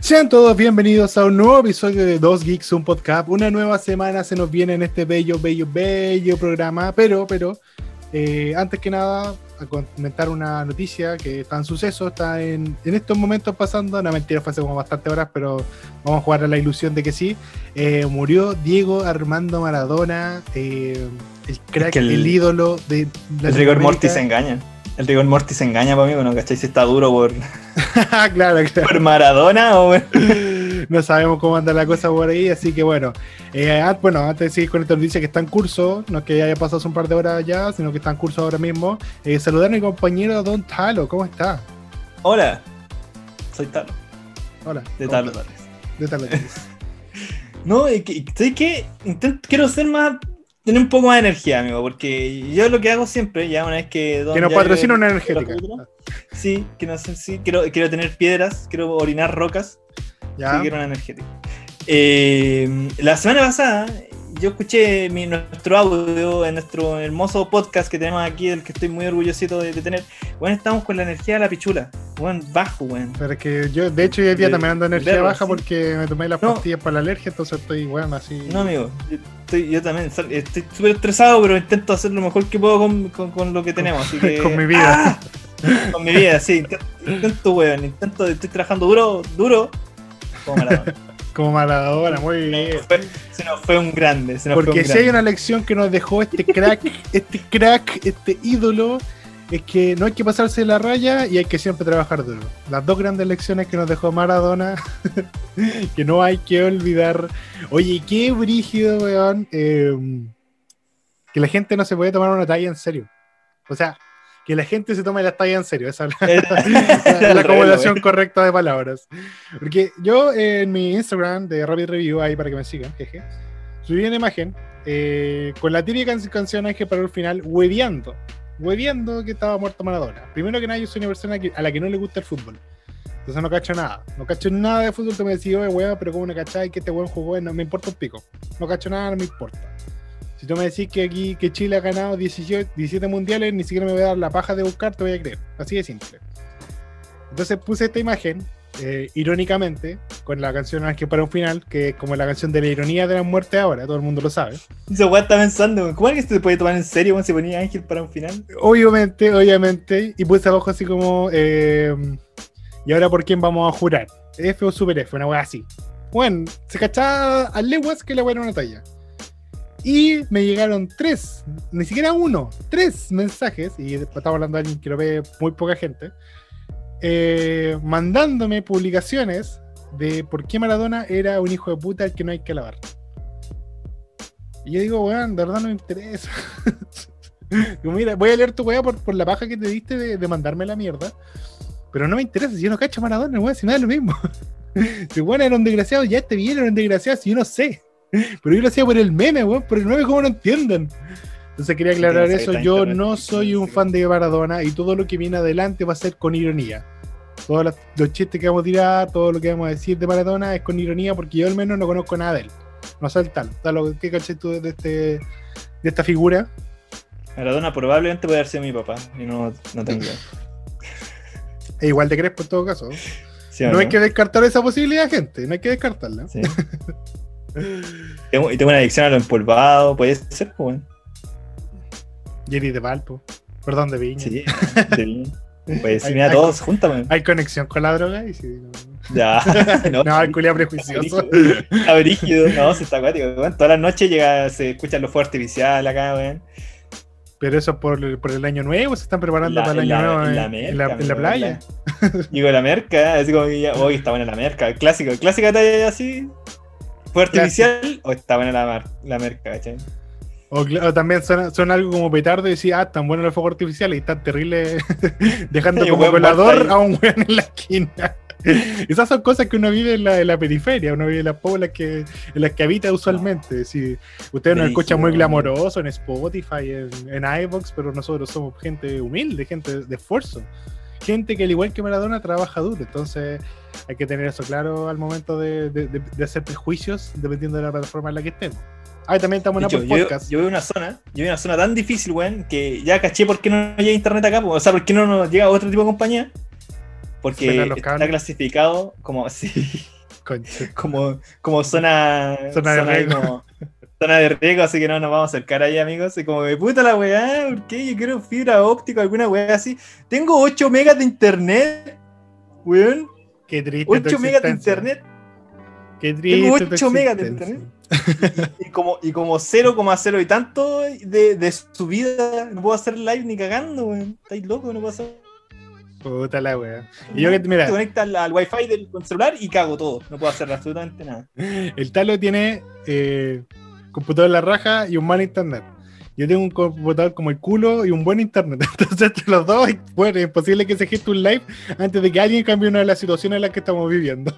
Sean todos bienvenidos a un nuevo episodio de Dos Geeks, un podcast. Una nueva semana se nos viene en este bello, bello, bello programa. Pero, pero, eh, antes que nada, a comentar una noticia que está en suceso, está en, en estos momentos pasando. No, mentira, fue hace como bastantes horas, pero vamos a jugar a la ilusión de que sí. Eh, murió Diego Armando Maradona, eh, el crack, que el- el, ídolo de El Latinoamérica. rigor mortis se engaña. El rigor mortis se engaña para mí, bueno, ¿cachai? Si está duro por, claro, claro. por Maradona o no sabemos cómo anda la cosa por ahí, así que bueno. Eh, ah, bueno, antes de seguir con esta noticia que está en curso, no es que haya pasado hace un par de horas ya, sino que está en curso ahora mismo. Eh, saludar a mi compañero Don Talo, ¿cómo está? Hola, soy Talo, Hola. de ¿cómo Talo? Tales. De Talo. No, es que, ¿sabes qué? Quiero ser más, tener un poco más de energía, amigo, porque yo lo que hago siempre, ya una vez que... Don que nos patrocina una energética. capítulos, Sí, que no sé, sí, quiero, quiero tener piedras, quiero orinar rocas, Ya. Sí, quiero una energética. Eh, la semana pasada yo escuché mi- nuestro audio en nuestro hermoso podcast que tenemos aquí, del que estoy muy orgullosito de, de tener. Bueno, estamos con la energía de la pichula. Bueno, bajo, weón. Pero es que yo, de hecho, hoy día también ando energía verlo, baja sí. porque me tomé las No. pastillas para la alergia, entonces estoy, bueno, así. No, amigo, yo, estoy, yo también estoy súper estresado, pero intento hacer lo mejor que puedo con, con- con lo que tenemos. Así que, Con mi vida. ¡Ah! Con mi vida, sí. Intento, intento, weón. Intento, estoy trabajando duro, duro. Como Maradona. Como Maradona, muy bien. Fue- se nos fue un grande. Se nos fue Porque un si hay una lección que nos dejó este crack, este crack, este ídolo, es que no hay que pasarse la raya y hay que siempre trabajar duro. Las dos grandes lecciones que nos dejó Maradona, que no hay que olvidar. Oye, qué brígido, weón, eh, que la gente no se puede tomar una talla en serio. O sea, que la gente se tome la talla en serio. Esa es la, la, la acumulación correcta de palabras. Porque yo eh, en mi Instagram de Rapid Review, ahí para que me sigan, jeje, subí una imagen eh, con la típica can- canción que paró el final, hueveando. Hueveando que estaba muerto Maradona. Primero que nada, yo soy una persona que- a la que no le gusta el fútbol. Entonces no cacho nada. No cacho nada de fútbol. Te me decís, oye, weón, pero como no cacháis que este weón jugó, no me importa un pico. No cacho nada, no me importa. Si tú me decís que aquí que Chile ha ganado 18, 17 mundiales, ni siquiera me voy a dar la paja de buscar, te voy a creer. Así de simple. Entonces puse esta imagen, eh, irónicamente, con la canción Ángel para un final, que es como la canción de la ironía de la muerte ahora, todo el mundo lo sabe. Weón está pensando, ¿cómo es que se puede tomar en serio cuando se ponía Ángel para un final? Obviamente, obviamente, y puse abajo así como, eh, ¿y ahora por quién vamos a jurar? F o Super F, una wea así. Bueno, se cachaba a leguas que la wea era una talla. Y me llegaron tres, ni siquiera uno, tres mensajes, y después estaba hablando de alguien que lo ve muy poca gente, eh, mandándome publicaciones de por qué Maradona era un hijo de puta al que no hay que lavar. Y yo digo, weón, de verdad no me interesa. Digo, mira, voy a leer tu weá por, la paja que te diste de, mandarme la mierda. Pero no me interesa, si yo no cacho Maradona, weón, si nada es lo mismo. Si weón era un desgraciado, ya este bien era un desgraciado, si yo no sé. Pero yo lo hacía por el meme, weón, por el meme, ¿cómo no entienden? Entonces quería aclarar Sí, eso. Yo internet. no soy un fan de Maradona y todo lo que viene adelante va a ser con ironía. Todos los, los chistes que vamos a tirar, todo lo que vamos a decir de Maradona es con ironía porque yo al menos no conozco nada de él. No sé el tal. tal ¿Qué cachai tú de, este, de esta figura? Maradona probablemente puede haber sido mi papá, y no, no tengo. E igual de Crespo en todo caso. ¿Sí o No hay que descartar esa posibilidad, gente. No hay que descartarla. Sí. Tengo- y tengo una adicción a lo empolvado, puede ser, pues. Jerry de Valpo. Perdón, de Viña. Sí, de. Pues Hay- mira, hay- todos juntos, weón. Hay conexión con la droga y Ya, no, no el culiao prejuicioso. Está brígido, no, se está acuático. Todas las noches llega, se escucha los fuegos artificiales acá, weón. Pero eso por, el- por el año nuevo, se están preparando La- para el año la- nuevo en en, la en la, merca, en la amigo, playa. Digo, la merca, así como que ya, hoy está buena la merca. El clásico, clásica talla así. ¿Fue artificial o está buena la, mar- la merca, cachai? O, o también son, son algo como petardo y decir, ah, tan buenos los fuegos artificiales y tan terrible dejando como colador a un weón en la esquina. Esas son cosas que uno vive en la, en la periferia, uno vive en las poblas que, en las que habita usualmente. Si ustedes nos escuchan muy glamoroso en Spotify, en, en iVoox, pero nosotros somos gente humilde, gente de esfuerzo. Gente que al igual que Maradona trabaja duro, entonces hay que tener eso claro al momento de, de- de- de hacer prejuicios dependiendo de la plataforma en la que estemos. Ah, también estamos en Apple yo, Podcast. yo veo una zona, yo veo una zona tan difícil, weón, que ya caché por qué no llega internet acá, o sea, por qué no nos llega otro tipo de compañía. Porque está clasificado como, sí, como, como zona, Zona de como- zona de riesgo, así que no nos vamos a acercar ahí, amigos. Y como de puta la weá, ¿por qué? Yo quiero fibra óptica, alguna weá así. Tengo 8 megas de internet, weón. Qué triste. tu 8 megas de internet. Qué triste. Tengo tu 8 megas de existencia. Y como, y como 0,0 y tanto de, de subida, no puedo hacer live ni cagando, weón. Estáis locos, no puedo hacer. Puta la wea. Y yo que, mira, Te conectas al, al wifi del celular y cago todo. No puedo hacer absolutamente nada. el Talo tiene eh, computador en la raja y un mal internet. Yo tengo un computador como el culo y un buen internet. Entonces, entre los dos, bueno, es posible que se geste un live antes de que alguien cambie una de las situaciones en las que estamos viviendo.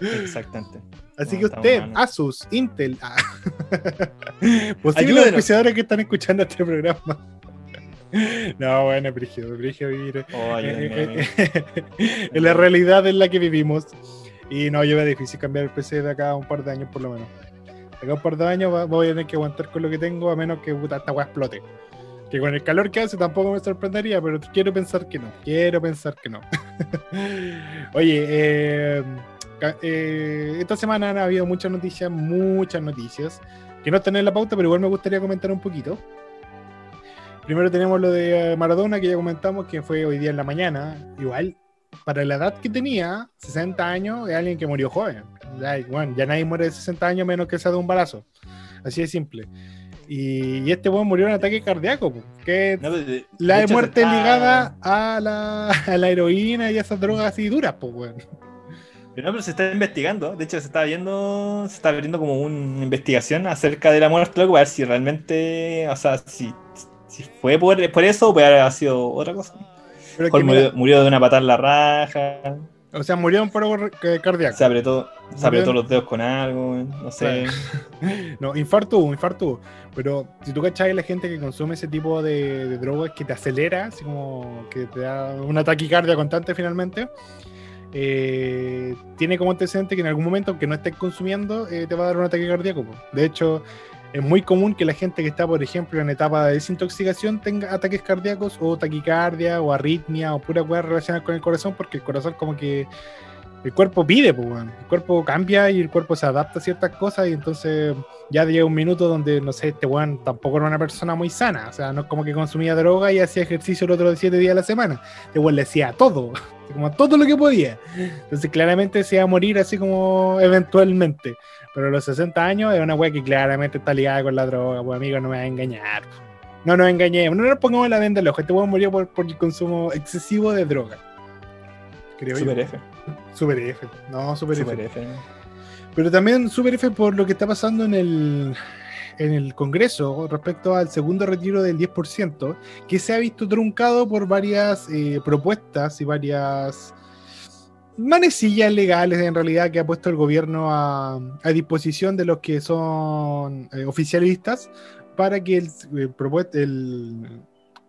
Exactamente. Así No, que usted, mal. Asus, Intel, ah, posibles auspiciadores que están escuchando este programa. No, bueno, Brigio, Brigio vivir Oh, eh, amigo. eh, en la realidad en la que vivimos. Y no, yo veo difícil cambiar el PC de acá a un par de años por lo menos. Acá un par de años voy a tener que aguantar con lo que tengo a menos que puta, esta weá explote. Que con el calor que hace tampoco me sorprendería, pero quiero pensar que no. Quiero pensar que no. Oye, eh, eh, esta semana han habido muchas noticias, muchas noticias, que no están en la pauta, pero igual me gustaría comentar un poquito. Primero tenemos lo de eh, Maradona, que ya comentamos, que fue hoy día en la mañana. Igual, para la edad que tenía, 60 años, es alguien que murió joven. Ya, bueno, ya nadie muere de 60 años menos que sea de un balazo. Así de simple. Y, y este weón murió en ataque cardíaco, que No, de- la de de muerte está- ligada a la, a la heroína y a esas drogas así duras, pues, weón. Pero no, pero se está investigando. De hecho, se está viendo, se está abriendo como una investigación acerca de la muerte, loco, para ver si realmente, o sea, si, si fue por, por eso o puede haber sido otra cosa. Murió, mira, murió de una patada en la raja, o sea, murió en paro cardíaco. se apretó, se apretó los dedos con algo, no sé. No, infarto infarto. Pero si tú cachai la gente que consume ese tipo de, de drogas que te acelera, así como que te da una taquicardia constante finalmente, eh, tiene como antecedente que en algún momento, aunque no estés consumiendo, eh, te va a dar un ataque cardíaco. De hecho, es muy común que la gente que está, por ejemplo, en etapa de desintoxicación tenga ataques cardíacos o taquicardia o arritmia o pura weá relacionada con el corazón, porque el corazón como que el cuerpo pide, pues, el cuerpo cambia y el cuerpo se adapta a ciertas cosas y entonces ya llega un minuto donde, no sé, este weón tampoco era una persona muy sana, o sea, no es como que consumía droga y hacía ejercicio el otro siete días a la semana, este weón le hacía todo, como todo lo que podía, entonces claramente se iba a morir así como eventualmente, pero a los 60 años es una weá que claramente está ligada con la droga, pues amigo, no me va a engañar. No nos engañemos, no nos pongamos la venda al ojo. Este weón murió por, por el consumo excesivo de droga. Creo yo. Super F. Super F. No, Super, Super F. F. Pero también Super F por lo que está pasando en el, en el Congreso respecto al segundo retiro del 10%, que se ha visto truncado por varias eh, propuestas y varias manecillas legales en realidad que ha puesto el gobierno a, a disposición de los que son eh, oficialistas para que el,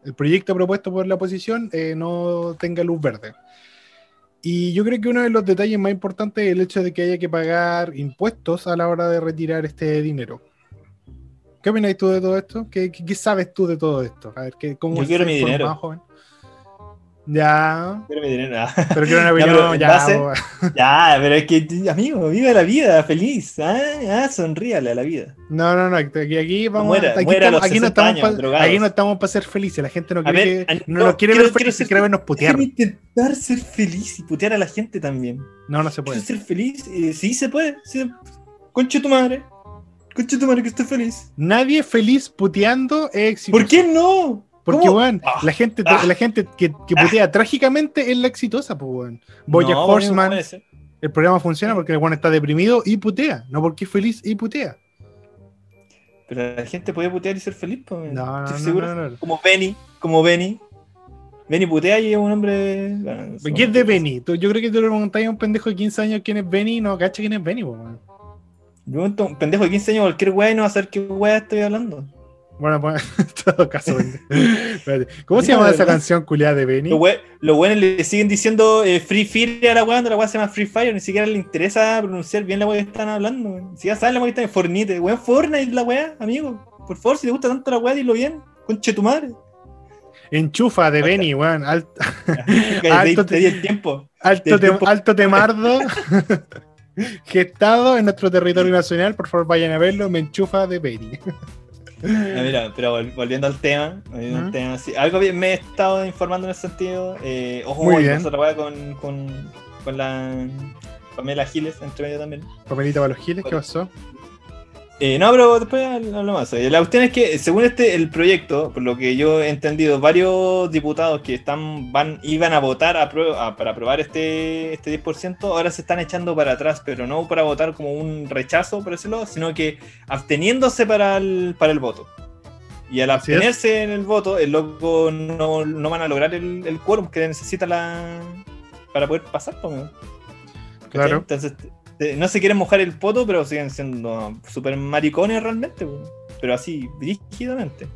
el proyecto propuesto por la oposición eh, no tenga luz verde. Y yo creo que uno de los detalles más importantes es el hecho de que haya que pagar impuestos a la hora de retirar este dinero. ¿Qué opinas tú de todo esto? ¿Qué, qué- qué sabes tú de todo esto? A ver, ¿qué, ¿cómo Yo quiero mi dinero. joven? Ya. Ah. pero quiero una Ya, opinión, pero ya, pero es que, amigo, vive la vida, feliz. Ah, ah sonríale a la vida. No, no, no, aquí, aquí vamos Muera, aquí, muera estamos, aquí no 60 estamos años, pa- drogados. aquí no estamos para ser felices, la gente no quiere, ver, que- an- no, no, nos quiere quiero- ver felices, quiere vernos putear. Intentar ser feliz y putear a la gente también. No, no se puede. ¿Quiero ser feliz? Eh, sí, se puede. Sí. Concha tu madre. Concha tu madre que estoy feliz. Nadie feliz puteando es exitoso. ¿Por qué no? Porque, ¿Cómo? weón, Ah, la gente, ah. la gente que, que putea trágicamente es la exitosa, pues, weón. Boya no, Horseman, no el programa funciona porque el weón está deprimido y putea, no porque es feliz y putea. Pero la gente puede putear y ser feliz, pues. No, no, ¿Estoy no, seguro? no, no. Como Benny, como Benny. Benny putea y es un hombre. bueno, ¿Quién es de Benny? Tú- Yo creo que tú le preguntáis a un pendejo de 15 años quién es Benny y no cacha quién es Benny, pues, weón. Yo un pendejo de 15 años, cualquier weá y no va a saber qué weá estoy hablando. Bueno, pues, en todo caso, ¿Cómo se llama la esa canción culiada de Benny? Los we- los weones le siguen diciendo eh, Free Fire a la weá, cuando la weá se llama Free Fire, ni siquiera le interesa pronunciar bien la weá que están hablando, weón. Si ya saben la weá que está en Fortnite, weón, Fortnite la weá, amigo. Por favor, si te gusta tanto la weá, dilo bien. Conche tu madre. Enchufa de. Beni, weón. Alto, Alto te el tiempo. alto, te- alto temardo. Gestado en nuestro territorio nacional. Por favor, vayan a verlo. Me enchufa de Beni. Ah, mira, pero vol- volviendo al tema, volviendo al Ujú. tema, sí, algo bien me he estado informando en ese sentido. Eh, ojo, Muy bien. weá con, con, con la Pamela Giles entre medio también. Papelita para los giles, ¿qué pasó? Eh, no, pero después hablamos más. Eh, La cuestión es que, según este el proyecto, por lo que yo he entendido, varios diputados que están van iban a votar a prue- a- para aprobar este, este 10%, ahora se están echando para atrás, pero no para votar como un rechazo, por decirlo, sino que absteniéndose para el, para el voto. Y al abstenerse en el voto, el loco no, no van a lograr el, el quórum que necesita la para poder pasar. ¿Cachai? Claro. Entonces, no se quieren mojar el poto, pero siguen siendo súper maricones realmente, pero así, brígidamente.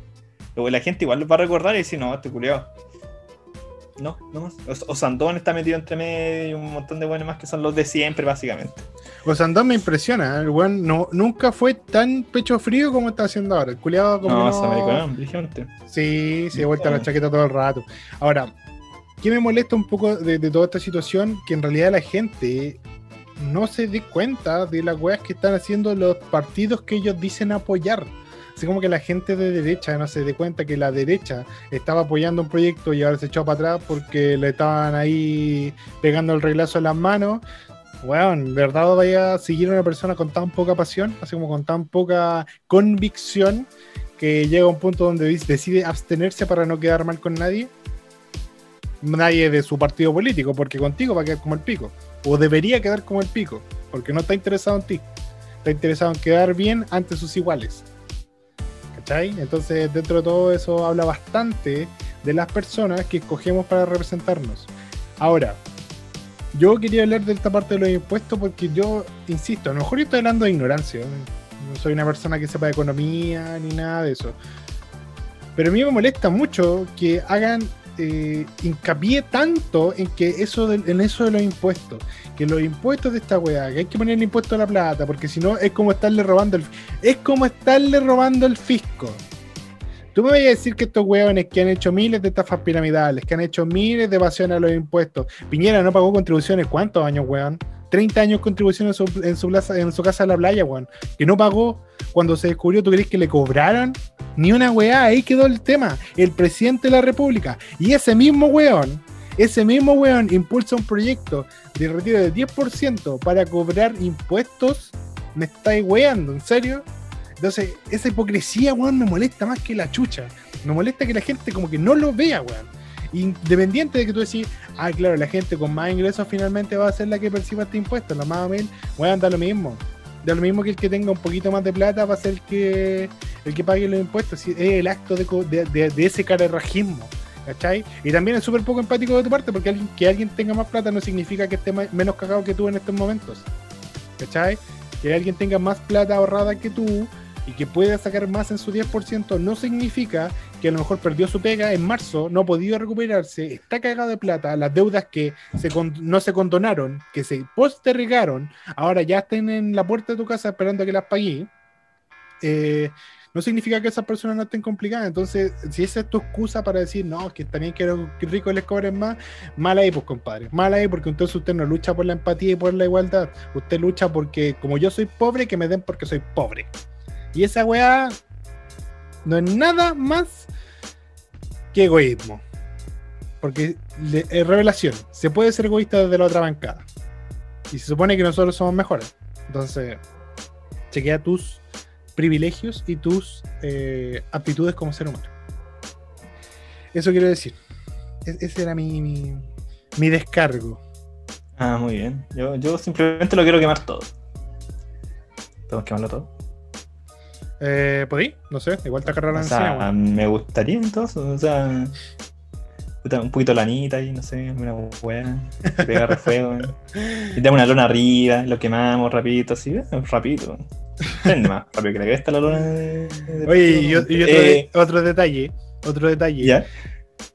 Luego la gente igual los va a recordar y decir, no, este culiado. No, no más. O, o Sandón está metido entre medio y un montón de buenos más que son los de siempre, básicamente. Osandón me impresiona. ¿eh? El weón no, nunca fue tan pecho frío como está haciendo ahora. El culiado como. No, americano, brígidamente. Sí, se ha vuelto la chaqueta todo el rato. Ahora, ¿qué me molesta un poco de, de toda esta situación? Que en realidad la gente no se dé cuenta de las weas que están haciendo los partidos que ellos dicen apoyar. Así como que la gente de derecha no se dé cuenta que la derecha estaba apoyando un proyecto y ahora se echó para atrás porque le estaban ahí pegando el reglazo en las manos. Weón, ¿verdad vaya a seguir a una persona con tan poca pasión? Así como con tan poca convicción que llega a un punto donde decide abstenerse para no quedar mal con nadie. Nadie de su partido político, porque contigo va a quedar como el pico. O debería quedar como el pico, porque no está interesado en ti. Está interesado en quedar bien ante sus iguales. ¿Cachai? Entonces, dentro de todo eso habla bastante de las personas que escogemos para representarnos. Ahora, yo quería hablar de esta parte de los impuestos porque yo, insisto, a lo mejor yo estoy hablando de ignorancia. No soy una persona que sepa de economía ni nada de eso. Pero a mí me molesta mucho que hagan eh, hincapié tanto en que eso de- en eso de los impuestos. Que los impuestos de esta weá, que hay que poner el impuesto a la plata, porque si no es como estarle robando el es como estarle robando el fisco. Tú me vas a decir que estos weones que han hecho miles de estafas piramidales, que han hecho miles de evasiones a los impuestos, Piñera no pagó contribuciones, ¿cuántos años, weón? 30 años contribuciones en su, en su, en su casa de la playa, weón. Que no pagó cuando se descubrió, ¿tú crees que le cobraron? Ni una weá, ahí quedó el tema. El presidente de la República. Y ese mismo weón, ese mismo weón impulsa un proyecto de retiro del 10% para cobrar impuestos. Me estáis weando, ¿en serio? Entonces, esa hipocresía, weón, me molesta más que la chucha. Me molesta que la gente como que no lo vea, weón. Independiente de que tú decís, ah, claro, la gente con más ingresos finalmente va a ser la que perciba este impuesto. La más o menos, weón, da lo mismo. Da lo mismo que el que tenga un poquito más de plata va a ser el que, el que pague los impuestos. Es el acto de, de, de- de ese carerrajismo. ¿Cachai? Y también es súper poco empático de tu parte porque alguien, que alguien tenga más plata no significa que esté ma- menos cagado que tú en estos momentos. ¿Cachai? Que alguien tenga más plata ahorrada que tú y que pueda sacar más en su 10% no significa que a lo mejor perdió su pega en marzo, no ha podido recuperarse, está cagado de plata, las deudas que no se condonaron, que se postergaron, ahora ya estén en la puerta de tu casa esperando que las pagué. eh, no significa que esas personas no estén complicadas. Entonces, si esa es tu excusa para decir, no, que también quiero que ricos les cobren más, mal ahí, pues, compadre. Mal ahí, porque entonces usted no lucha por la empatía y por la igualdad. Usted lucha porque, como yo soy pobre, que me den porque soy pobre. Y esa weá no es nada más que egoísmo. Porque le- revelación. Se puede ser egoísta desde la otra bancada. Y se supone que nosotros somos mejores. Entonces, chequea tus privilegios y tus eh, aptitudes como ser humano. Eso quiero decir. Ese era mi, mi, descargo. Ah, muy bien. Yo, yo simplemente lo quiero quemar todo. ¿Podemos quemarlo todo? Eh, ¿Podí? No sé, igual te agarra la O sea, me gustaría entonces, o sea, un poquito de lanita ahí, no sé, una hueá, pegar fuego, y damos una lona arriba, lo quemamos rapidito, así, eh, rapidito. Prende más rápido que la cresta la lona de, de- Oye, y, y otro, Eh, de- otro detalle, otro detalle. ¿Ya?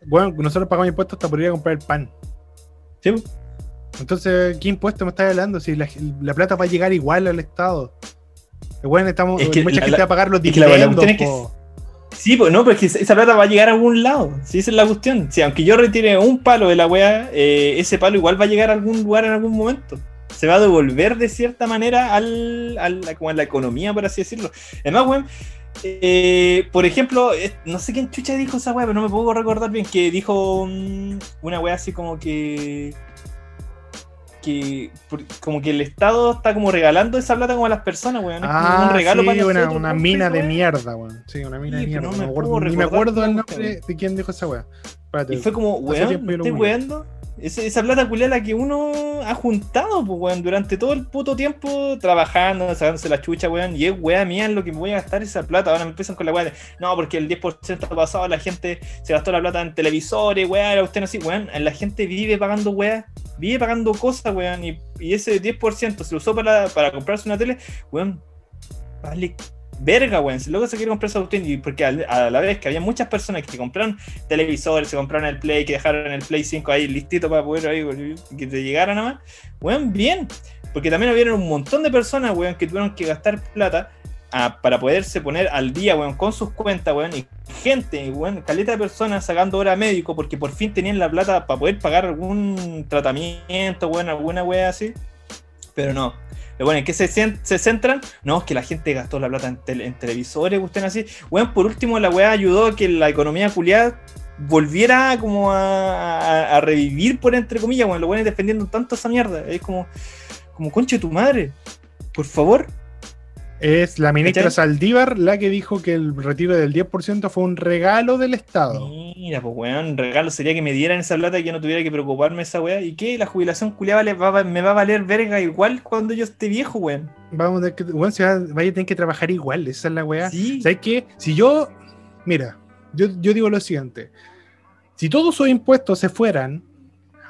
Bueno, nosotros pagamos impuestos hasta por ir a comprar el pan. Sí, pues. Entonces, ¿qué impuesto me estás hablando? Si la, la plata va a llegar igual al Estado. Bueno, estamos, Es que mucha la- gente la- va a pagar los es que dividendos. es que. Sí, pues no, porque esa plata va a llegar a algún lado. Sí, esa es la cuestión. Si aunque yo retire un palo de la weá, eh, ese palo igual va a llegar a algún lugar en algún momento. Se va a devolver de cierta manera al, al como a la economía, por así decirlo. Además, weón, eh, por ejemplo, eh, no sé quién chucha dijo esa weá, pero no me puedo recordar bien que dijo una weá así como que que como que el Estado está como regalando esa plata como a las personas, weón. Es ah, un regalo sí, para una, nosotros, una mina de mierda, weón. Sí, una mina Sí, de mierda. no me acuerdo, ni me acuerdo el nombre weón. de quién dijo esa weá. Y fue como, weón, ¿me estoy weando? Esa, esa plata culiada que uno ha juntado, pues, weón, durante todo el puto tiempo trabajando, sacándose la chucha, weón, y es weá mía en lo que me voy a gastar esa plata. Ahora me empiezan con la weá de, no, porque el 10% pasado la gente se gastó la plata en televisores, weá, era usted no así, weón, la gente vive pagando weá, vive pagando cosas, weón, y, y ese 10% se usó para, para comprarse una tele, weón, vale verga, weón. Si luego se quiere comprar esa y porque a la vez que había muchas personas que compraron televisores, se compraron el Play, que dejaron el Play 5 ahí listito para poder ahí, que te llegara nada más, weón, bien. Porque también hubieron un montón de personas, weón, que tuvieron que gastar plata para poderse poner al día, weón, con sus cuentas, weón, y gente, weón, caleta de personas sacando hora médico porque por fin tenían la plata para poder pagar algún tratamiento, weón, alguna wea así. Pero no. Pero bueno, ¿en qué se, cen- se centran? No, es que la gente gastó la plata en, tele- en televisores, cuestión así. Weón, por último, la weá ayudó a que la economía culiada volviera como a revivir, por entre comillas, weón. Los weones defendiendo tanto esa mierda. Es como, como conche tu madre. Por favor. Es la ministra ¿Cachai? Saldívar la que dijo que el retiro del 10% fue un regalo del Estado. Mira, pues weón, regalo sería que me dieran esa plata y que no tuviera que preocuparme esa weá. ¿Y qué? La jubilación culiada me va a valer verga igual cuando yo esté viejo, weón. Vamos a que, weón, va- vaya a tener que trabajar igual, esa es la weá. Sí. ¿Sabes qué? Si yo, mira, yo, yo digo lo siguiente: si todos esos impuestos se fueran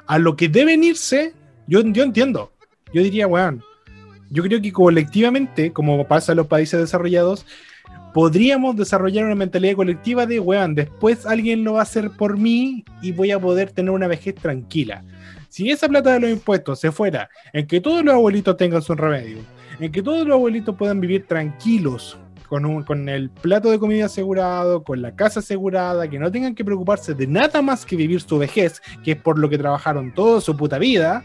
a lo que deben irse, yo, yo entiendo. Yo diría, weón, yo creo que colectivamente, como pasa en los países desarrollados, podríamos desarrollar una mentalidad colectiva de, weón, después alguien lo va a hacer por mí y voy a poder tener una vejez tranquila. Si esa plata de los impuestos se fuera en que todos los abuelitos tengan su remedio, en que todos los abuelitos puedan vivir tranquilos, con, un- con el plato de comida asegurado, con la casa asegurada, que no tengan que preocuparse de nada más que vivir su vejez, que es por lo que trabajaron toda su puta vida,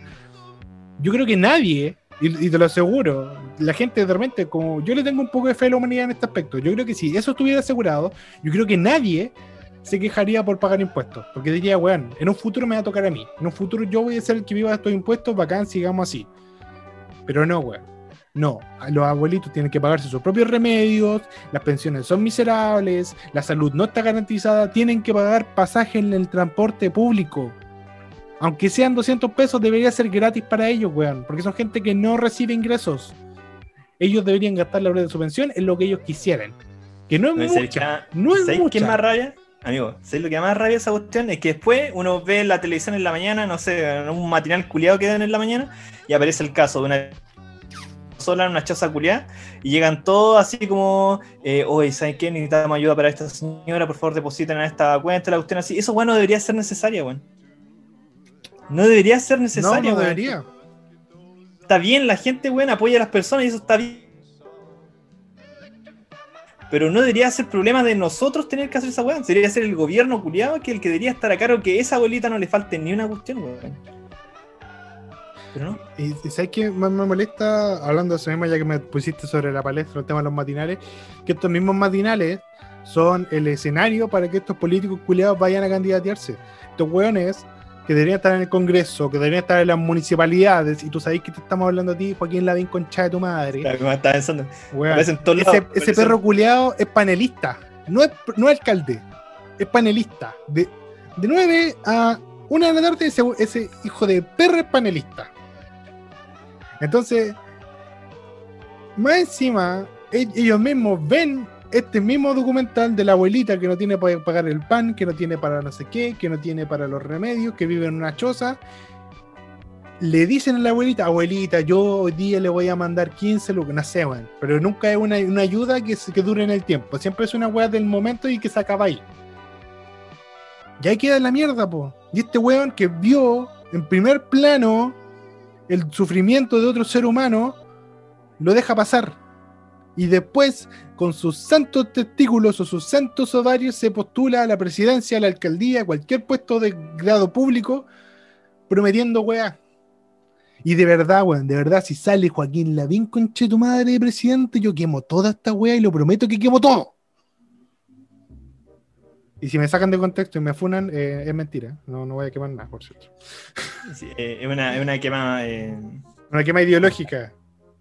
yo creo que nadie, y, y te lo aseguro, la gente de repente, como yo le tengo un poco de fe a la humanidad en este aspecto, yo creo que si eso estuviera asegurado, yo creo que nadie se quejaría por pagar impuestos, porque diría, weón, en un futuro me va a tocar a mí, en un futuro yo voy a ser el que viva estos impuestos, bacán, sigamos así. Pero no, weón. No, los abuelitos tienen que pagarse sus propios remedios, las pensiones son miserables, la salud no está garantizada, tienen que pagar pasaje en el transporte público. Aunque sean 200 pesos, debería ser gratis para ellos, weón, porque son gente que no recibe ingresos. Ellos deberían gastar la hora de su pensión en lo que ellos quisieran. Que no es No, ¿sabes mucha, no es ¿sabes qué más rabia? Amigo, ¿sabes lo que más rabia esa cuestión? Es que después uno ve la televisión en la mañana, no sé, en un matinal culiado que dan en la mañana, y aparece el caso de una sola en una choza culiada, y llegan todos así como, eh, oye, ¿saben qué? Necesitamos ayuda para esta señora, por favor depositen en esta cuenta, la cuestión así. Eso, bueno, no debería ser necesaria, weón. No debería ser No, necesaria, no weón. debería. Está bien, la gente, weón, apoya a las personas y eso está bien. Pero no debería ser problema de nosotros tener que hacer esa weón. Debería ser el gobierno culiado que el que debería estar a cargo que esa abuelita no le falte ni una cuestión, weón. Pero no. Y, y ¿sabes qué más me molesta? Hablando de eso mismo, ya que me pusiste sobre la palestra el tema de los matinales, que estos mismos matinales son el escenario para que estos políticos culiados vayan a candidatearse. Estos hueones que deberían estar en el Congreso, que deberían estar en las municipalidades, y tú sabes que te estamos hablando a ti, Joaquín Lavín, concha de tu madre. Claro, pensando. En todos ese, lados, ese aparece- perro culeado es panelista, no es, no es alcalde, es panelista. De, de 9 a 1 de la tarde, ese, ese hijo de perro es panelista. Entonces, más encima, e- ellos mismos ven este mismo documental de la abuelita que no tiene para pagar el pan, que no tiene para no sé qué, que no tiene para los remedios, que vive en una choza. Le dicen a la abuelita, abuelita, yo hoy día le voy a mandar 15 lucas, no sé, weón. Pero nunca es una, una ayuda que, que dure en el tiempo. Siempre es una weá del momento y que se acaba ahí. Y ahí queda la mierda, po. Y este weón que vio en primer plano el sufrimiento de otro ser humano, lo deja pasar. Y después, con sus santos testículos o sus santos ovarios, se postula a la presidencia, a la alcaldía, a cualquier puesto de grado público, prometiendo weá. Y de verdad, weón, de verdad, si sale Joaquín Lavín, conche tu madre de presidente, yo quemo toda esta weá y lo prometo que quemo todo. Y si me sacan de contexto y me funan, eh, es mentira. No, no voy a quemar nada, por cierto. Sí, eh, es, una, es una quema. eh, Una quema ideológica.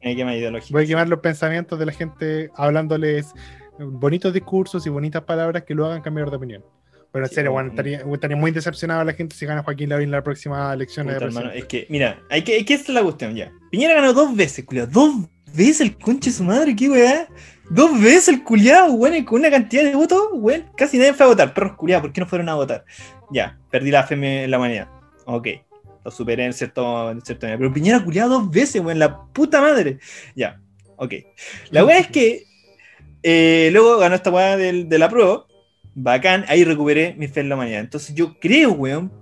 Una quema ideológica. Voy a quemar los pensamientos de la gente hablándoles bonitos discursos y bonitas palabras que lo hagan cambiar de opinión. Pero en Sí, serio, bueno, bueno, estaría, estaría muy decepcionado la gente si gana Joaquín Lavín la próxima elección de Puta, hermano, presidente. es que, mira, hay que, hay que esta es la cuestión ya. Piñera ganó dos veces, culiado. Dos veces el conche de su madre, qué weá. Dos veces el culiado, weón, con una cantidad de votos, weón. Casi nadie fue a votar. Perros culiados, ¿por qué no fueron a votar? Ya, perdí la fe en la humanidad. Ok, lo superé en cierto, en cierto. Pero Piñera culiado dos veces, weón, la puta madre. Ya, ok. La weá es que eh, luego ganó esta weá del, de la prueba. Bacán, ahí recuperé mi fe en la humanidad. Entonces yo creo, weón,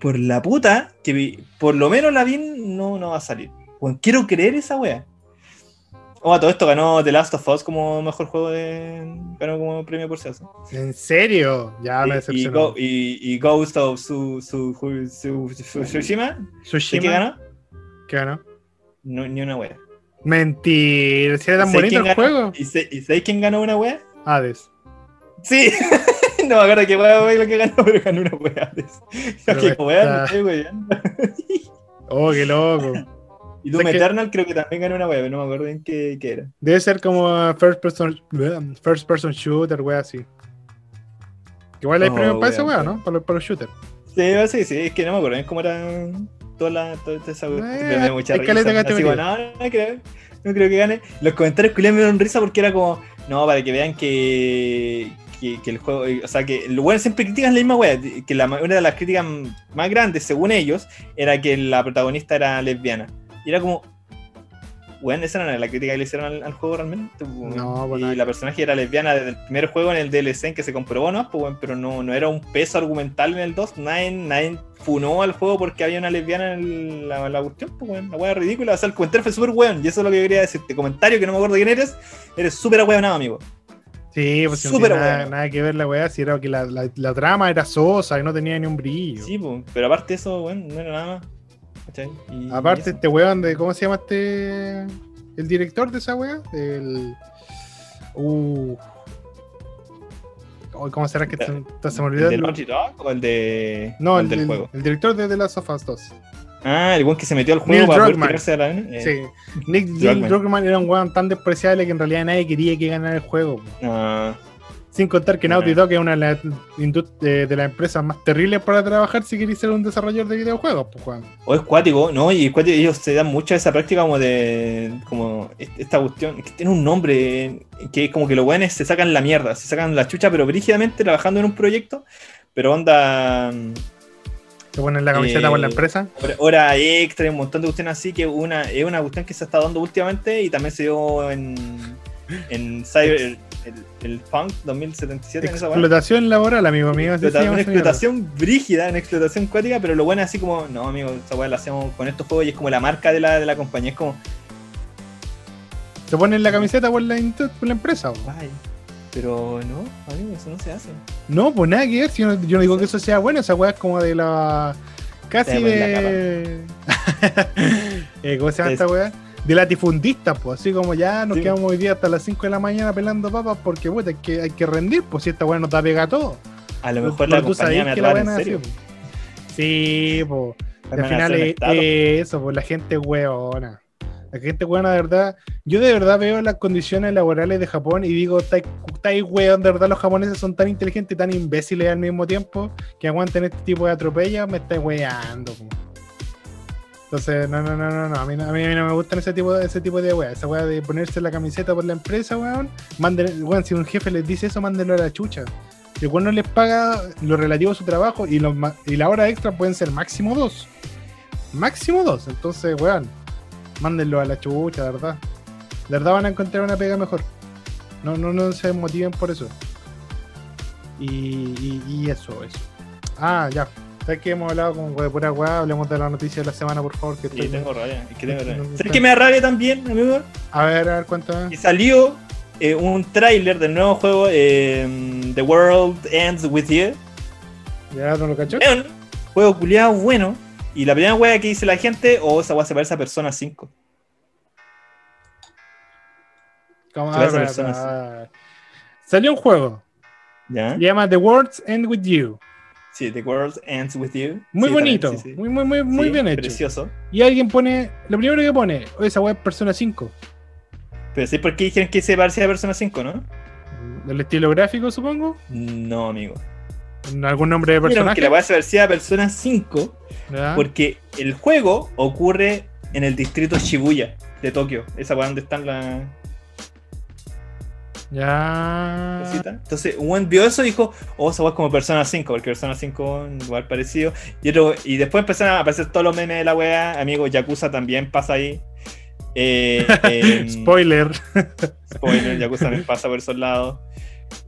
por la puta, que por lo menos la BIN no, no va a salir. Weón, quiero creer esa weá. Oh, a todo esto ganó The Last of Us como mejor juego de. ganó como premio por acaso. ¿En serio? Ya me Y, y, decepcionó. Go- y- y Ghost of su, su, su, su- su- Tsushima, ¿de Tsushima, qué ganó? ¿Qué ganó? No, ni una wea. Mentira, si era tan ¿Sabes bonito el ganó? juego. ¿Y, sé- y sabéis quién ganó una wea? Hades. Sí, no me acuerdo qué wea lo que ganó, pero ganó una wea. Pero ¿Qué wea? weyando. Oh, qué loco. Y Doom que- Eternal creo que también ganó una wea, pero no me acuerdo en qué, qué era. Debe ser como first person, first person shooter, wea así. Igual hay Oh, premios para esa wea, wea, wea. ¿no? Para los, para los shooters. Sí, sí, sí, es que no me acuerdo bien cómo era toda, la, toda esa Eh, me mucha risa. Así como, categoría. no, no creo, no creo que gane. Los comentarios culiados me dieron risa porque era como, no, para que vean que, que, que el juego, o sea, que los buenos siempre critican la misma wea, que la, una de las críticas más grandes, según ellos, era que la protagonista era lesbiana. Y era como, bueno, esa no era la crítica que le hicieron al, al juego realmente. pues, No, pues y la personaje era lesbiana desde el primer juego en el DLC en que se comprobó, ¿no? Pues, bueno, pero no, no era un peso argumental en el 2. Nadie, nadie funó al juego porque había una lesbiana en la, la cuestión, pues, bueno, la wea ridícula. O sea, el comentario fue súper weón. Y eso es lo que yo quería decirte. Comentario que no me acuerdo quién eres, eres súper ahueonado, amigo. Sí, pues no nada, bueno. nada que ver la weá, si era que la, la, la trama era sosa y no tenía ni un brillo. Sí, pues, pero aparte de eso, bueno, no era nada más. Y Aparte, eso. este weón de. ¿Cómo se llama este. El director de esa weá? El. Uh. ¿Cómo será que se, se me olvidó? ¿El de el- Naughty Dog o el de. No, o el, del el- juego? el director de The Last of Us 2. Ah, el weón que se metió al juego Neil para poder Druckmann. tirarse a la. eh, Sí. Nick Druckmann. Druckmann era un weón tan despreciable que en realidad nadie quería que ganara el juego. ah, Sin contar que. Naughty Dog es una de las indust- eh, de las empresas más terribles para trabajar si queréis ser un desarrollador de videojuegos. Pues, weón. O es cuático, ¿no? Y cuático, ellos se dan mucho esa práctica como de. como est- esta cuestión, que tiene un nombre, eh, que es como que los buenos se sacan la mierda, se sacan la chucha, pero brígidamente trabajando en un proyecto, pero onda. Se ponen la camiseta Eh, por la empresa. hora- extra y un montón de cuestiones así, que una, es una cuestión que se está dando últimamente y también se dio en. en Cyber. El, el Punk 2077, en esa. Explotación laboral, amigo llama una explotación brígida, una explotación cuática, pero lo bueno es así como, no, amigo, esa weá la hacemos con estos juegos y es como la marca de la, de la compañía. Es como, Se ponen la camiseta por la, indust- por la empresa. po. Ay, pero no, amigo, eso no se hace. No, pues nada que ver. si yo, no, yo no digo que eso sea bueno. Esa weá es como de la. Casi la de. Eh, ¿Cómo se llama Es- esta weá? De latifundistas, pues. Así como ya nos Sí. quedamos hoy día hasta las 5 de la mañana pelando papas porque, puta, hay que, hay que rendir. Pues si esta weá nos da pega todo. A lo mejor Pero la compañía me que la en es serio. así, po. Sí, pues. Al final es eso, pues la gente weona. La gente weona de verdad. Yo de verdad veo las condiciones laborales de Japón y digo, estáis weón, de verdad los japoneses son tan inteligentes y tan imbéciles al mismo tiempo que aguanten este tipo de atropellas, me estáis weando. po. Entonces, no, no, no, no, no. A mí, no- a mí no me gustan ese tipo ese tipo de weas. Esa wea de ponerse la camiseta por la empresa, weón. Manden, weón, si un jefe les dice eso, mándenlo a la chucha. El no les paga lo relativo a su trabajo y, los y la hora extra pueden ser máximo dos. Máximo dos. Entonces, weón, mándenlo a la chucha, de verdad. De verdad van a encontrar una pega mejor. No, no, no se motiven por eso. Y, y, y eso, eso. Ah, ya. ¿Sabes que hemos hablado con de pura weá? Hablemos de la noticia de la semana, por favor. Que estoy- tengo rabia. Es que tengo rabia. ¿Sabes qué me da rabia también, amigo? A ver, a ver cuánto. Y salió eh, un tráiler del nuevo juego eh, The World Ends With You. ¿Ya no lo cachó? Es un juego culiado bueno. Y la primera wea que dice la gente, oh, esa wea se parece a Persona 5. ¿Cómo? Se A ver, parece a a ver, personas. a ver. Salió un juego. ¿Ya? Se llama The Words End With You. Sí, The World Ends With You. Muy Sí, bonito. también, sí, sí. Muy, muy, muy, muy bien hecho. Precioso. Y alguien pone. Lo primero que pone. "Oh, esa web Persona 5. Pero sí, ¿por qué dijeron que se parecía a Persona 5, no? ¿El estilo gráfico, supongo? No, amigo. ¿Algún nombre de personaje? que la wea se parecía a Persona 5 Ya. porque el juego ocurre en el distrito Shibuya de Tokio. Esa wea donde están las Ya. Entonces, un buen vio eso y dijo, oh, esa es como Persona 5, porque Persona 5 es un lugar parecido. Y, otro, y después empezaron a aparecer todos los memes de la wea. Amigo, Yakuza también pasa ahí. Eh, Spoiler. Spoiler, Yakuza también pasa por esos lados.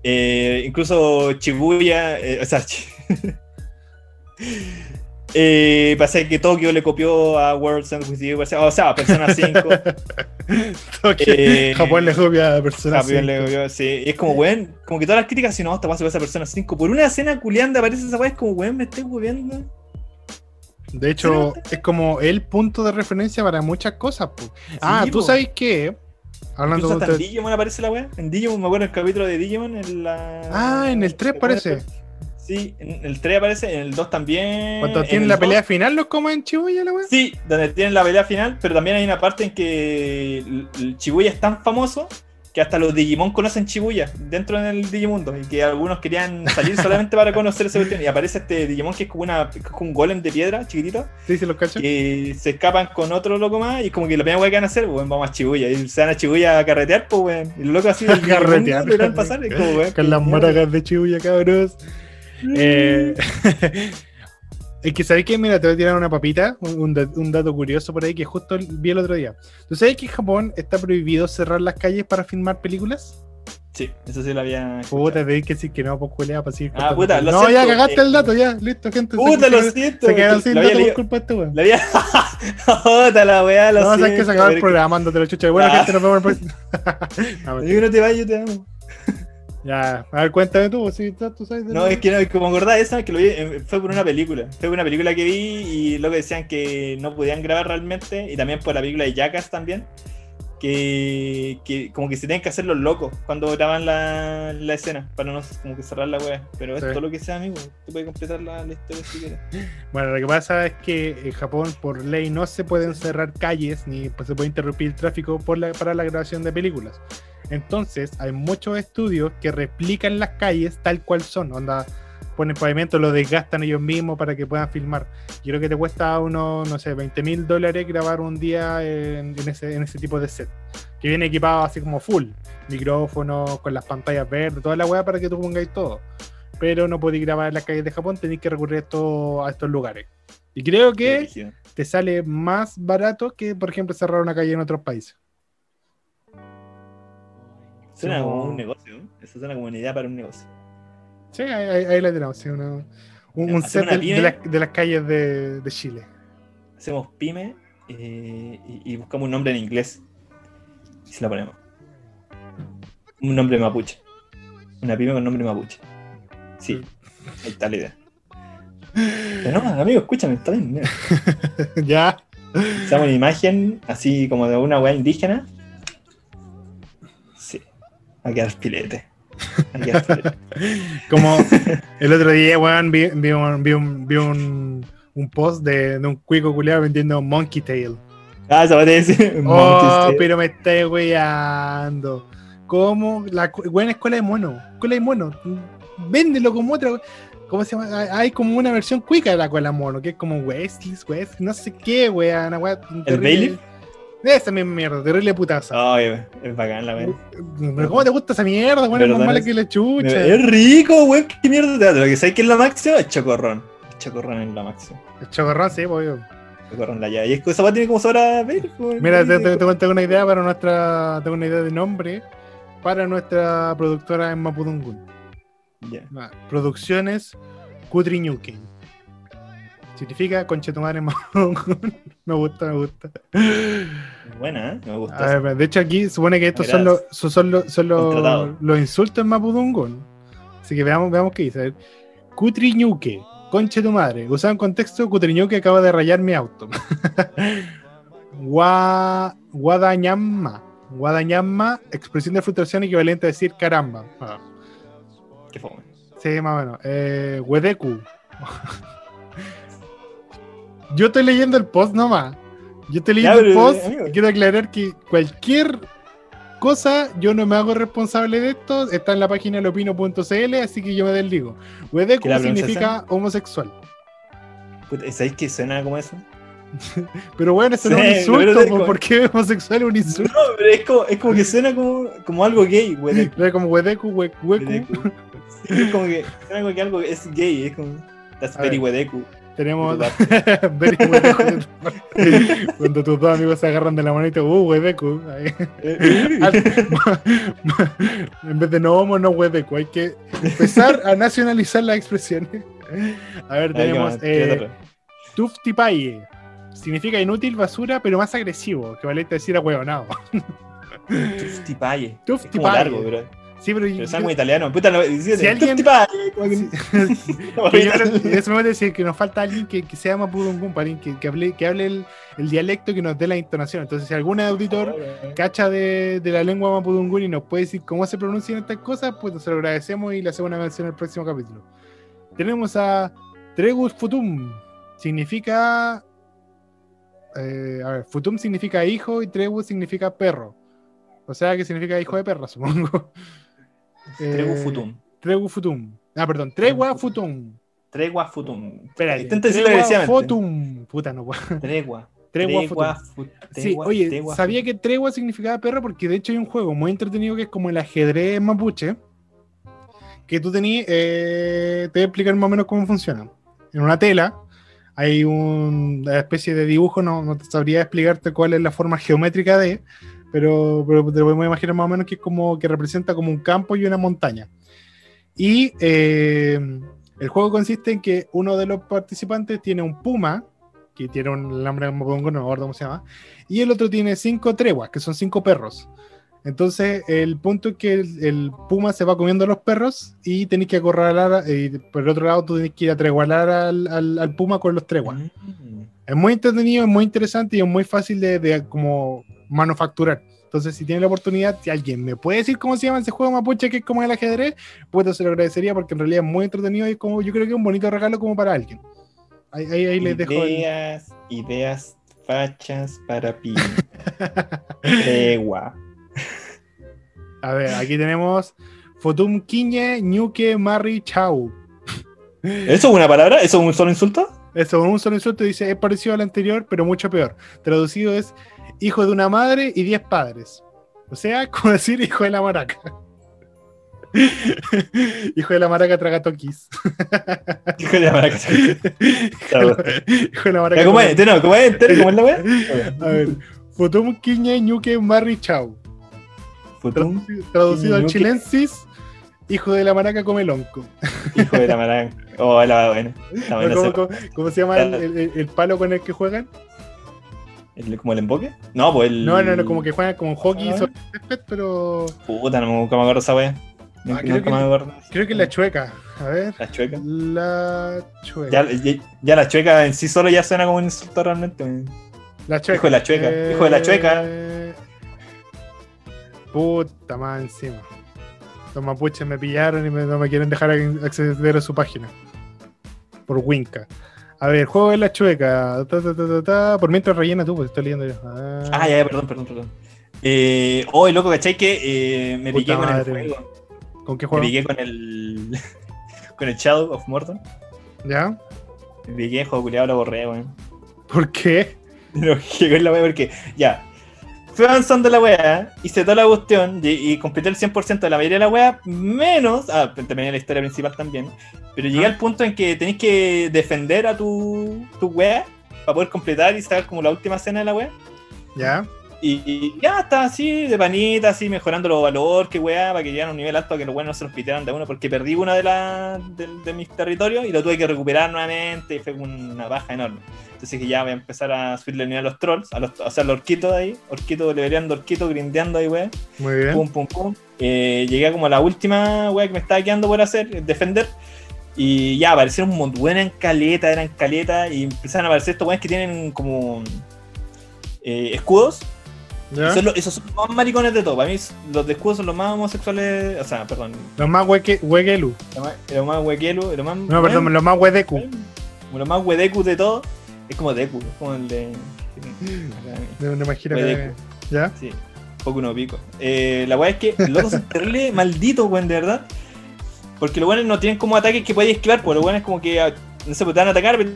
Eh, incluso Shibuya, eh, o sea, eh, parece que Tokio le copió a World You, parece- o sea, Persona 5. Tokio. Eh, Japón le copia a Persona También 5. le copió, sí. Y es como, weón, como que todas las críticas, si no, esta pasa esa Persona 5. Por una escena culianda aparece esa weá, es como, weón, me estoy hueviendo. De hecho, es como el punto de referencia para muchas cosas. po. ah, tú po. sabes que. Hablando de en Digimon aparece la weá. En Digimon, me acuerdo el capítulo de Digimon. En la... Ah, en el 3 parece. Sí, en el 3 aparece, en el 2 también. Cuando en tienen la 2 pelea final, los coman en Chibuya, la wea. Sí, donde tienen la pelea final, pero también hay una parte en que el, Shibuya es tan famoso que hasta los Digimon conocen Shibuya dentro del Digimundo y que algunos querían salir solamente para conocer esa cuestión. Y aparece este Digimon que es como, una, que es como un golem de piedra chiquitito Sí, sí, los cacho. que se escapan con otro loco más y como que la primera weá que van a hacer, pues vamos a Chibuya y se van a Chibuya a carretear, pues weón. Y los locos así Carretear. logran pasar y como weón. Con las maracas de Chibuya, cabros. Eh, es que sabéis que, mira, te voy a tirar una papita, un, un da- un dato curioso por ahí que justo vi el otro día. ¿Tú sabes que en Japón está prohibido cerrar las calles para filmar películas? Sí, eso sí lo había. Puta, te que decir que no, pues culea, para seguir Ah, puta, lo No, ya siento, cagaste eh, el dato, ya, listo, gente. Puta, se, lo se- siento. Se quedaron sin dato por leído- culpa de este weón. La había. Puta la weá, lo No, sabes que siento, se acabó el programa, la chucha. Bueno, Ah. gente, nos vemos en el próximo. No, que- Yo no te vayas, yo te amo. Ya, a ver, cuéntame tú, si tú sabes de No, es que no, es me acordaba de esa que lo vi, eh, fue por una película. Fue por una película que vi y luego decían que no podían grabar realmente. Y también por la película de Jackass también. Que, que como que se tienen que hacer los locos cuando graban la, la escena. Para no como que cerrar la wea. Pero es todo lo que sea, amigo. Tú puedes completar la, la historia si quieres. Bueno, lo que pasa es que en Japón, por ley, no se pueden cerrar calles ni pues, se puede interrumpir el tráfico por la- para la grabación de películas. Entonces, hay muchos estudios que replican las calles tal cual son. Onda, ponen pavimento, lo desgastan ellos mismos para que puedan filmar. Yo creo que te cuesta unos, no sé, 20 mil dólares grabar un día en, en ese, en ese tipo de set. Que viene equipado así como full. Micrófonos, con las pantallas verdes, toda la weá para que tú pongáis todo. Pero no podéis grabar en las calles de Japón, tenéis que recurrir a estos, a estos lugares. Y creo que te sale más barato que, por ejemplo, cerrar una calle en otros países. Suena como un negocio. ¿no? Eso suena como una idea para un negocio. Sí, ahí, ahí- ahí la tenemos. sí, una- un, un set una de, las, de las calles de, de Chile. Hacemos pyme eh, y, y buscamos un nombre en inglés. Y se la ponemos. Un nombre mapuche. Una pyme con nombre mapuche. Sí, ahí está la idea. Pero no, amigo, escúchame, está bien. ya. Hacemos una imagen así como de una weá indígena. Sí, va a quedar filete. Como el otro día, weón, vi, vi un, vi un, vi un, un post de, de un cuico culiado vendiendo Monkey Tail. Ah, eso va a decir. Oh, pero me estáis weando. ¿Cómo? La buena escuela de mono. Escuela de mono. Véndelo como otra. ¿Cómo se llama? Hay- como una versión cuica de la escuela de mono, que es como Wesley, West, no sé qué, weón. Terrible. Bailiff? Esa misma mierda, terrible putaza. Ay, es bacán la weá. Pero ¿cómo te gusta esa mierda, weón? Es más mala que la chucha. Es rico, weón. ¿Qué mierda te da? Lo que sabes que es la máxima es chocorrón. Chocorrón es la máxima. El chocorrón, sí, pues, obvio. Chocorrón la llave. Y es que esa weá tiene como sobra ver, weón. Mira, te, te, te cuento una idea para nuestra. Tengo una idea de nombre para nuestra productora en Mapudungun. Ya. Ah, Producciones Kutriñuken. Significa conche tu madre Mapudungun. me gusta, me gusta. Buena, ¿eh? Me gusta. A ver, de hecho, aquí supone que estos son los, son, los, son los, Contratado. los insultos en Mapudungun. Así que veamos, veamos qué dice. Cutriñuque, conche tu madre. Usado en contexto, Cutriñuque acaba de rayar mi auto. Gua, guadañamma. Guadañamma, expresión de frustración equivalente a decir caramba. Ah, Qué fome. sí, más o menos. Eh, Huedecu. Yo estoy leyendo el post nomás. Yo leyendo Ya, el post amigo. y quiero aclarar que cualquier cosa yo no me hago responsable de esto. Está en la página lopino.cl, así que yo me desligo. Huedecu ¿Que la significa homosexual. ¿Sabéis que suena como eso? Pero bueno, eso no es un insulto. como- ¿Por qué homosexual es un No, insulto? pero es como, es como que suena como, como algo gay. Es como huecu. Sí, es como que suena como que algo es gay, es como. That's very ver. wedeku. Tenemos. Cuando tus dos amigos se agarran de la manita, uh, Huedecu. Ahí. en vez de no homo, no hueveco. Hay que empezar a nacionalizar las expresiones. A ver, tenemos eh, Tuftipaye. Significa inútil, basura, pero más agresivo. Que vale decir a huevonado. Tuftipaye. Tuftipaye. Sí, pero, Pero es algo italiano. Puta, lo, si Si alguien- eso me decir que nos falta alguien que, que sea para alguien que, que hable, que hable el, el dialecto y que nos dé la entonación. Entonces, si algún auditor cacha de, de la lengua mapudungun y nos puede decir cómo se pronuncian estas cosas, pues se lo agradecemos y le hacemos una mención en el próximo capítulo. Tenemos a Tregus Futum. Significa. eh, a ver, Futum significa hijo y Tregus significa perro. O sea que significa hijo de perra, supongo. Tregu Eh, futum. Tregu Futum. Ah, perdón, Tregua Futum. Tregua futum. Espérate. Intenta decirlo Tregua agresivamente. Futum. Puta, no puedo. Tregua. Tregua Tregua. Futum. fu- Sí, oye, tregua sabía futum. que tregua significaba perro porque de hecho hay un juego muy entretenido que es como el ajedrez mapuche. Que tú tenías, eh, te voy a explicar más o menos cómo funciona. En una tela hay un- una especie de dibujo, no, no te sabría explicarte cuál es la forma geométrica de, pero, pero te lo podemos imaginar más o menos que es como que representa como un campo y una montaña. Y eh, el juego consiste en que uno de los participantes tiene un puma, que tiene un nombre, no me pongo, no me acuerdo cómo se llama, y el otro tiene cinco treguas, que son cinco perros. Entonces, el punto es que el, el puma se va comiendo a los perros y tenés que acorralar, y por el otro lado tú tenés que ir a tregualar al, al- al puma con los treguas. Mm. Es muy entretenido, es muy interesante y es muy fácil de, de como manufacturar. Entonces, si tiene la oportunidad, si alguien me puede decir cómo se llama ese juego mapuche que es como el ajedrez, pues se lo agradecería porque en realidad es muy entretenido y es como yo creo que es un bonito regalo como para alguien. Ahí, ahí, ahí les dejo. el- Ideas, ideas fachas para pi. Tregua. A ver, aquí tenemos Fotum Quiñe Ñuque Marri Chau. ¿Eso es una palabra? ¿Eso es un solo insulto? Eso, un solo insulto dice, es parecido al anterior, pero mucho peor. Traducido es hijo de una madre y diez padres. O sea, como decir hijo de la maraca. hijo de la maraca traga toquis. Hijo de la maraca. hijo de la maraca. ¿Cómo es? No, ¿Cómo es? ¿Cómo es la wea? A ver, Fotum Quiñe Ñuque Marri Chau. Futum, Traducido, traducido al chilensis, hijo de la maraca come lonco. hijo de la maraca. Oh, la buena. Está buena ¿Cómo, esa. cómo- cómo se llama el, el- el palo con el que juegan? ¿El- ¿Como el emboque? No, pues el. No, no, no, como que juegan como hockey Ah. sobre césped, pero Puta, no me nunca me acuerdo esa wea. Nunca, creo que- creo que es la chueca. A ver. La chueca. La chueca. Ya, ya, ya la chueca en sí solo ya suena como un insulto realmente. la chueca. hijo de la chueca, hijo de la chueca. Eh, Puta más encima. Los mapuches me pillaron y me- no me quieren dejar acceder a su página. Por Winca. A ver, juego de la chueca. Ta, ta, ta, ta, ta. Por mientras rellena tú, pues estoy leyendo yo. Ah, Ah, ya, ya, perdón, perdón, perdón. Eh, oh, loco, ¿cachai? Que eh, me piqué con el juego. ¿Con qué Me juego? piqué con el. con el Shadow of Mordor. ¿Ya? Me piqué en juego culiado, lo borré, weón. ¿Por qué? Que con la wea porque, ya. Fui avanzando la wea, hice toda la cuestión y, y completé el 100% de la mayoría de la wea, menos. Ah, terminé la historia principal también. Pero llegué Ah. al punto en que tenéis que defender a tu, tu wea para poder completar y sacar como la última escena de la wea. ¿Ya? Y, y ya está así, de panita, así, mejorando los valores, que weá, para que lleguen a un nivel alto, que los buenos no se los pitearan de uno, porque perdí una de, la, de, de mis territorios y lo tuve que recuperar nuevamente, y fue una baja enorme. Entonces dije, ya voy a empezar a subirle el nivel a los trolls, a, los, a hacer los orquitos de ahí, orquito, leveleando orquito, grindeando ahí, weá. Muy bien. Pum, pum, pum. Eh, llegué como a la última weá que me estaba quedando por hacer, defender. Y ya aparecieron un montón, eran caleta, eran caleta, y empezaron a aparecer estos weones que tienen como eh, escudos. ¿Ya? Son los- esos son los más maricones de todo. Para mí, los de escudos son los más homosexuales. O sea, perdón. Los más hueque, huequelu. Los más, los más huequelu, los más. No, perdón, los más huedecu. Los más huedecu de todo. Es como Deku, es como el de. No me imagino que. ¿Ya? Sí, poco uno pico. Eh, la weá es que los son terrible malditos, weón, de verdad. Porque los weones no tienen como ataques que podéis esquivar, pues los weones como que. ah, No sé, pues te van a atacar. pero-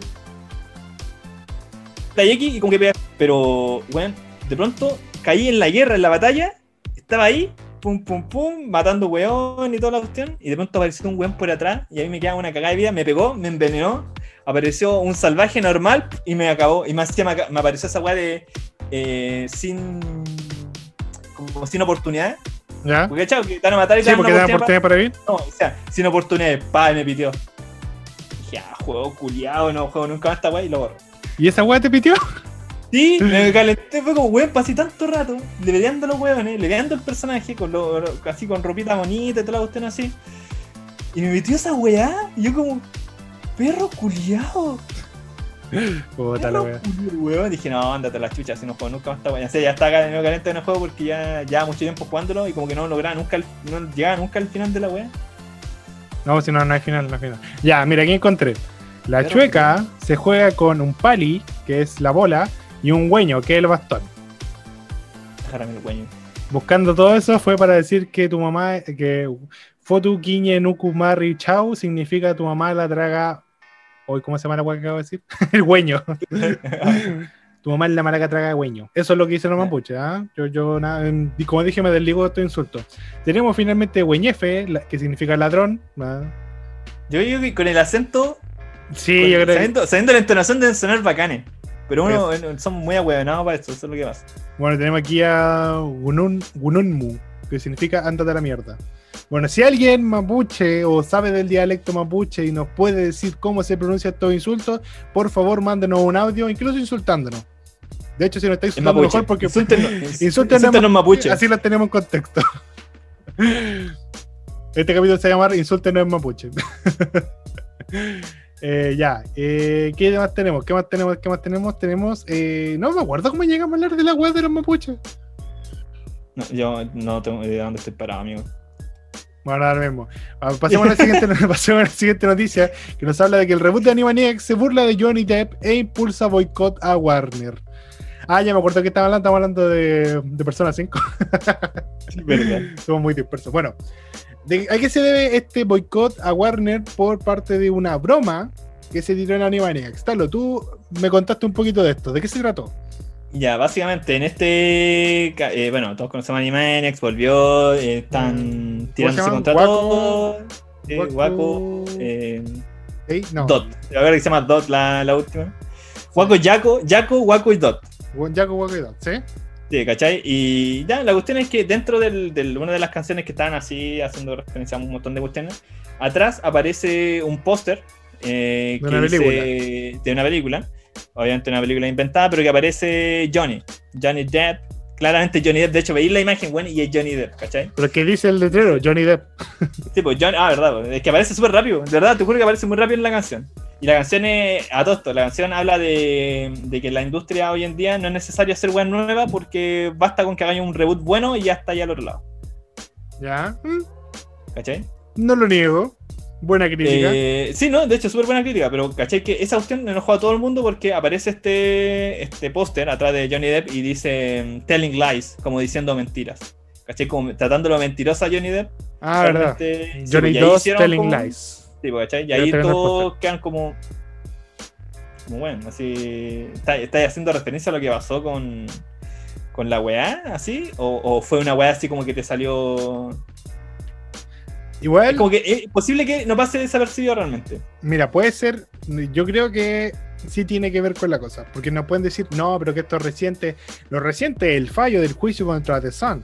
La X y como que pega. Pero, weón, de pronto caí en la guerra, en la batalla. Estaba ahí, pum, pum, pum, matando weón y toda la cuestión. Y de pronto apareció un weón por atrás. Y a mí me quedaba una cagada de vida. Me pegó, me envenenó. Apareció un salvaje normal y me acabó. Y más me, me apareció esa weá de. eh, sin. Como sin oportunidades. ¿Ya? Porque, chao, que te van a matar y te Sí, porque dan oportunidad. oportunidad para vivir. No, o sea, sin oportunidades. Pa, y me pitió. Dije, ah, juego culiado, no juego nunca más esta weá y lo borro. ¿Y esa weá te pitió? Sí, me calenté, fue como, weón, pasé tanto rato leveando los weones, leveando el personaje, con lo, así con ropita bonita y toda la cuestión así. Y me metió esa weá, y yo como, perro culiado. Puta la weá. Weón, dije, no, ándate a la chucha, si no juego nunca más esta weá. O sea, ya está nuevo caliente en el juego porque ya ya mucho tiempo jugándolo y como que no lograba nunca, el- no llegaba nunca al final de la weá. No, si no, no hay final, no hay final. Ya, mira, aquí encontré. La Pero- chueca se juega con un pali, que es la bola, y un hueño, que es el bastón. Déjame el weón. Buscando todo eso fue para decir que tu mamá, que Fotu Quiñe Nuku Marri Chau significa tu mamá la traga. Hoy, ¿cómo se llama la hueá que acabo de decir? el hueño. tu mamá es la mala que traga hueño. Eso es lo que dicen los mapuches. ¿ah? Yo, yo, nada, en- como dije, me desligo de estos insultos. Tenemos finalmente hueñefe, la- que significa ladrón. ¿ah? Yo digo que con el acento, Sí, con- yo creo que. sabiendo, sabiendo la entonación deben sonar bacanes. Pero uno, bueno, son muy ahueonados para esto, eso es lo que pasa. Bueno, tenemos aquí a Gunun, Gununmu, que significa ándate a la mierda. Bueno, si alguien mapuche o sabe del dialecto mapuche y nos puede decir cómo se pronuncia estos insultos, por favor mándenos un audio, incluso insultándonos. De hecho, si nos está En insultando mejor porque insúltenos en mapuche. así las tenemos en contexto. Este capítulo se llama Insúltenos en mapuche. Eh, ya, eh, ¿qué más tenemos? ¿Qué más tenemos? ¿Qué más tenemos? Tenemos, eh, no me acuerdo cómo llegamos a hablar de la web de los mapuches. No, yo no tengo idea de dónde estoy parado, amigo. Bueno, ahora mismo. Ah, Pasemos a, la siguiente, pasemos a la siguiente noticia que nos habla de que el reboot de Animaniacs se burla de Johnny Depp e impulsa boicot a Warner. Ah, ya me acuerdo que estaba hablando, estamos hablando de, de Persona 5. verdad. Somos muy dispersos. Bueno, ¿de, ¿a qué se debe este boicot a Warner por parte de una broma que se tiró en Animaniacs? Talo, tú me contaste un poquito de esto. ¿De qué se trató? Ya, básicamente en este. eh, bueno, todos conocemos Animaniacs, volvió, eh, están tirándose llama? contra Waco- todo. Eh, Waco- eh, ¿Sí? No. Dot. A ver que se llama Dot la, la última. Waco, Yaco, Yaco, Waco y Dot. Jaco, Waco y Dot, ¿sí? Sí, ¿cachai? Y ya, la cuestión es que dentro de del, una de las canciones que estaban así, haciendo referencia a un montón de cuestiones, atrás aparece un póster eh, De una dice- de una película, obviamente una película inventada, pero que aparece Johnny, Johnny Depp, claramente Johnny Depp, de hecho veis la imagen, bueno, y es Johnny Depp, ¿cachai? Pero que dice el letrero, Johnny Depp. Sí, pues Johnny, ah, verdad, pues, es que aparece súper rápido, de verdad, te juro que aparece muy rápido en la canción. Y la canción es, a todo esto, la canción habla de, de que la industria hoy en día no es necesario hacer web nueva porque basta con que hagan un reboot bueno y ya está ya al otro lado. Ya. ¿Cachai? No lo niego. Buena crítica. Eh, sí, no, de hecho, súper buena crítica, pero ¿cachai? Que esa cuestión enojó a todo el mundo porque aparece este, este póster atrás de Johnny Depp y dice mm, Telling Lies, como diciendo mentiras. ¿Cachai? Como tratándolo mentirosa a Johnny Depp. ah, verdad. Sí, Johnny ahí 2 hicieron Telling como- Lies. Sí, pues, ¿cachai? Y ahí todos quedan como. Como bueno, así. ¿Estáis está haciendo referencia a lo que pasó con. con la weá, así? ¿O, o fue una weá así como que te salió. Igual, Es como que es posible que no pase desapercibido realmente. mira, puede ser. Yo creo que sí tiene que ver con la cosa. Porque no pueden decir, no, pero que esto es reciente. Lo reciente es el fallo del juicio contra The Sun.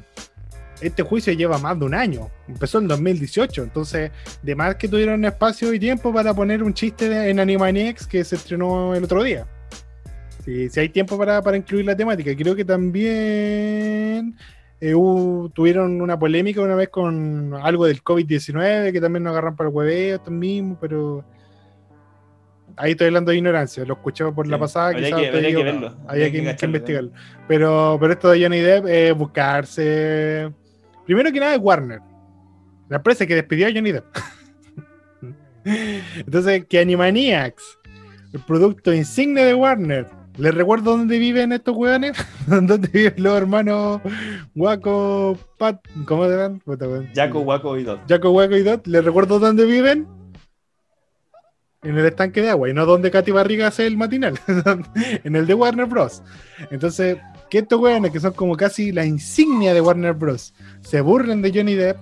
Este juicio lleva más de un año. Empezó en 2018. Entonces, de más que tuvieron espacio y tiempo para poner un chiste de- en Animaniacs que se estrenó el otro día. Si, si hay tiempo para, para incluir la temática. Creo que también eh, hubo- tuvieron una polémica una vez con algo del COVID-19 que también nos agarran para el hueveo mismo, pero ahí estoy hablando de ignorancia, lo escuché por la Sí, pasada, habría quizás que- habría que verlo, habría que, que que investigarlo. Pero, pero esto de Johnny Depp es buscarse. Primero que nada es Warner, la empresa que despidió a Johnny Depp. Entonces, que Animaniacs, el producto insigne de Warner, ¿les recuerdo dónde viven estos hueones? ¿Dónde viven los hermanos Waco, Pat, ¿cómo se llaman? Jaco, Waco y Dot. Jaco, Waco y Dot, ¿les recuerdo dónde viven? En el estanque de agua, y no donde Katy Barriga hace el matinal, en el de Warner Bros. Entonces, que estos weones, que son como casi la insignia de Warner Bros., se burlen de Johnny Depp,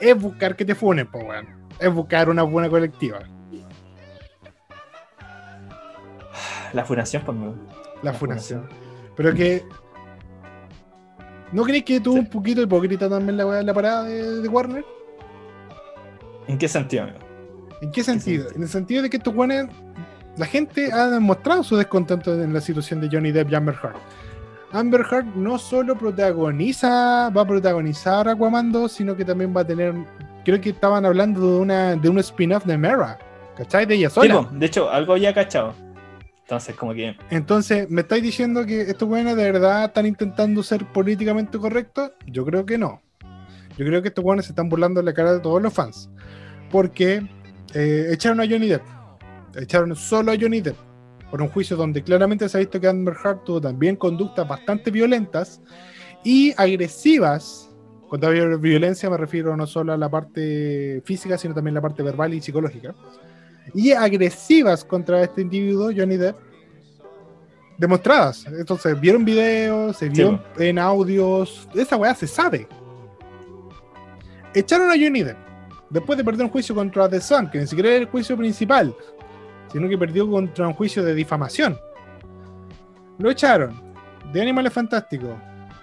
es buscar que te funen, po weón. Es buscar una buena colectiva. La fundación, pues, me- La funación. Pero que. ¿No crees que tuvo Sí. un poquito hipócrita también la la parada de, de Warner? ¿En qué sentido, amigo? ¿En qué sentido? sentido? En el sentido de que estos weones. La gente ha demostrado su descontento en la situación de Johnny Depp y Amber Heard. Amber Heard no solo protagoniza, va a protagonizar Aquaman 2, sino que también va a tener. Creo que estaban hablando de una de un spin-off de Mera. ¿Cachai? De ella Sí, sola. po, de hecho, algo ya cachado. Entonces, como que. Entonces, ¿me estáis diciendo que estos weones de verdad están intentando ser políticamente correctos? Yo creo que no. Yo creo que estos weones se están burlando en la cara de todos los fans. Porque eh, echaron a Johnny Depp. Echaron solo a Johnny Depp. Por un juicio donde claramente se ha visto que Amber Heard tuvo también conductas bastante violentas y agresivas. Cuando hablo de violencia me refiero no solo a la parte física, sino también a la parte verbal y psicológica. Y agresivas contra este individuo, Johnny Depp, demostradas. Entonces, vieron videos, se Sí, en audios, esa weá se sabe. Echaron a Johnny Depp después de perder un juicio contra The Sun, que ni siquiera era el juicio principal, sino que perdió contra un juicio de difamación. Lo echaron de Animales Fantásticos,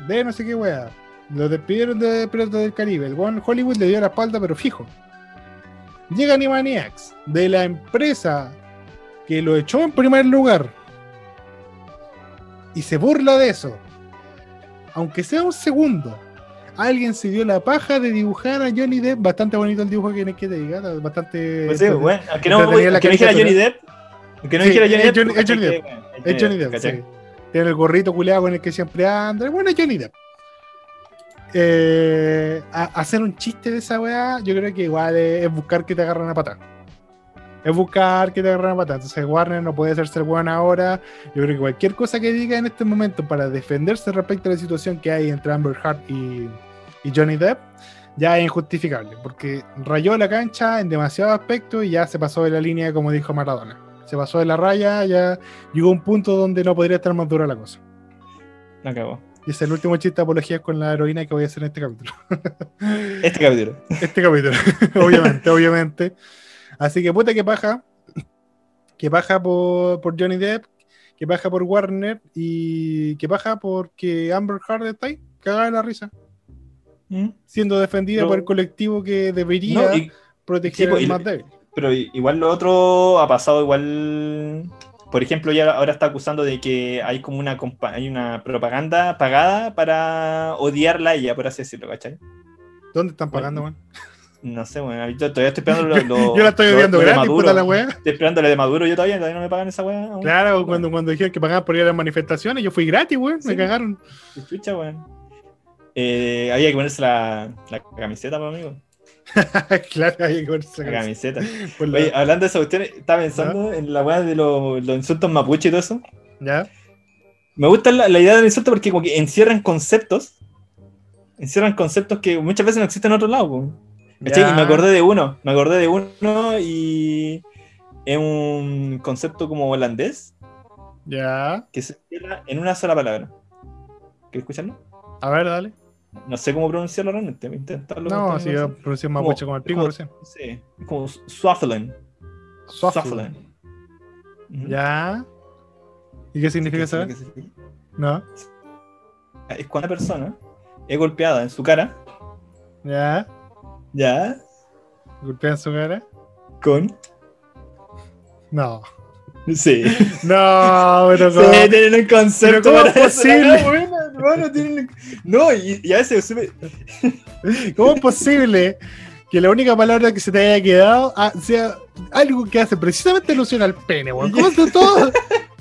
de no sé qué weá. Lo despidieron de Piratas del Caribe. El Hollywood le dio la espalda, pero fijo. Llega Animaniacs, de la empresa que lo echó en primer lugar, y se burla de eso. Aunque sea un segundo, alguien se dio la paja de dibujar a Johnny Depp. Bastante bonito el dibujo que que te diga, bastante. Pues sí, bueno, aunque no, aunque no dijera. Johnny Depp. Aunque no dijera Johnny Depp. Es Johnny Depp. Es Johnny Depp. Tiene el gorrito culeado con el que siempre anda. Bueno, es Johnny Depp. Eh, a- hacer un chiste de esa weá, yo creo que igual es, buscar que te agarren a patada. Es buscar que te agarren a patada. Entonces, Warner no puede hacerse el weón ahora. Yo creo que cualquier cosa que diga en este momento para defenderse respecto a la situación que hay entre Amber Heard y, Johnny Depp, ya es injustificable. Porque rayó la cancha en demasiados aspectos y ya se pasó de la línea, como dijo Maradona. Se pasó de la raya, ya llegó un punto donde no podría estar más dura la cosa. No acabó. Y es el último chiste de apología con la heroína que voy a hacer en este capítulo. Este capítulo. Este capítulo, obviamente, obviamente. Así que puta que paja. Que paja por, por Johnny Depp, que paja por Warner y que paja porque Amber Heard está ahí, cagada de la risa, ¿Mm? siendo defendida No. por el colectivo que debería No, y- proteger sí, pues, al más débil. pero igual lo otro ha pasado igual. Por ejemplo, ya ahora está acusando de que hay como una hay una propaganda pagada para odiarla a ella, por así decirlo, ¿cachai? ¿Dónde están pagando, weón? No sé, bueno, yo todavía estoy esperando lo, lo- Yo la estoy odiando gratis, puta la weá. Estoy esperando lo de Maduro, yo todavía, todavía no me pagan esa weá. Claro, cuando, cuando dijeron que pagaban por ir a las manifestaciones, yo fui gratis, weón, me cagaron. Chucha, weón. Eh, había que ponerse la, la camiseta, pues, amigo. claro, hay que ponerse La camiseta. Por la- Oye, hablando de esa cuestión, estaba pensando en la weá de los, los insultos mapuche y todo eso. ¿Ya? Me gusta la, la idea del insulto porque como que encierran conceptos. Encierran conceptos que muchas veces no existen en otro lado. Y me acordé de uno. Me acordé de uno y es un concepto como holandés Ya. que se encierra en una sola palabra. ¿Quieres escucharlo? A ver, dale. No sé cómo pronunciarlo realmente. Intentarlo. No, esta yo pronuncié más mucho como el pico recién. Sí, como Swaffelen. Swaffelen. Ya. ¿Y qué significa eso? No. Es cuando una persona es golpeada en su cara, Ya. ya, Golpean su cara. con. No. Sí. No, pero Sí, ¿cómo? tienen un concepto Pero ¿cómo para es posible? Hermano, tienen No, y, y a veces ¿Cómo es posible que la única palabra que se te haya quedado ah, sea algo que hace precisamente alusión al pene, weón? ¿Cómo es todo?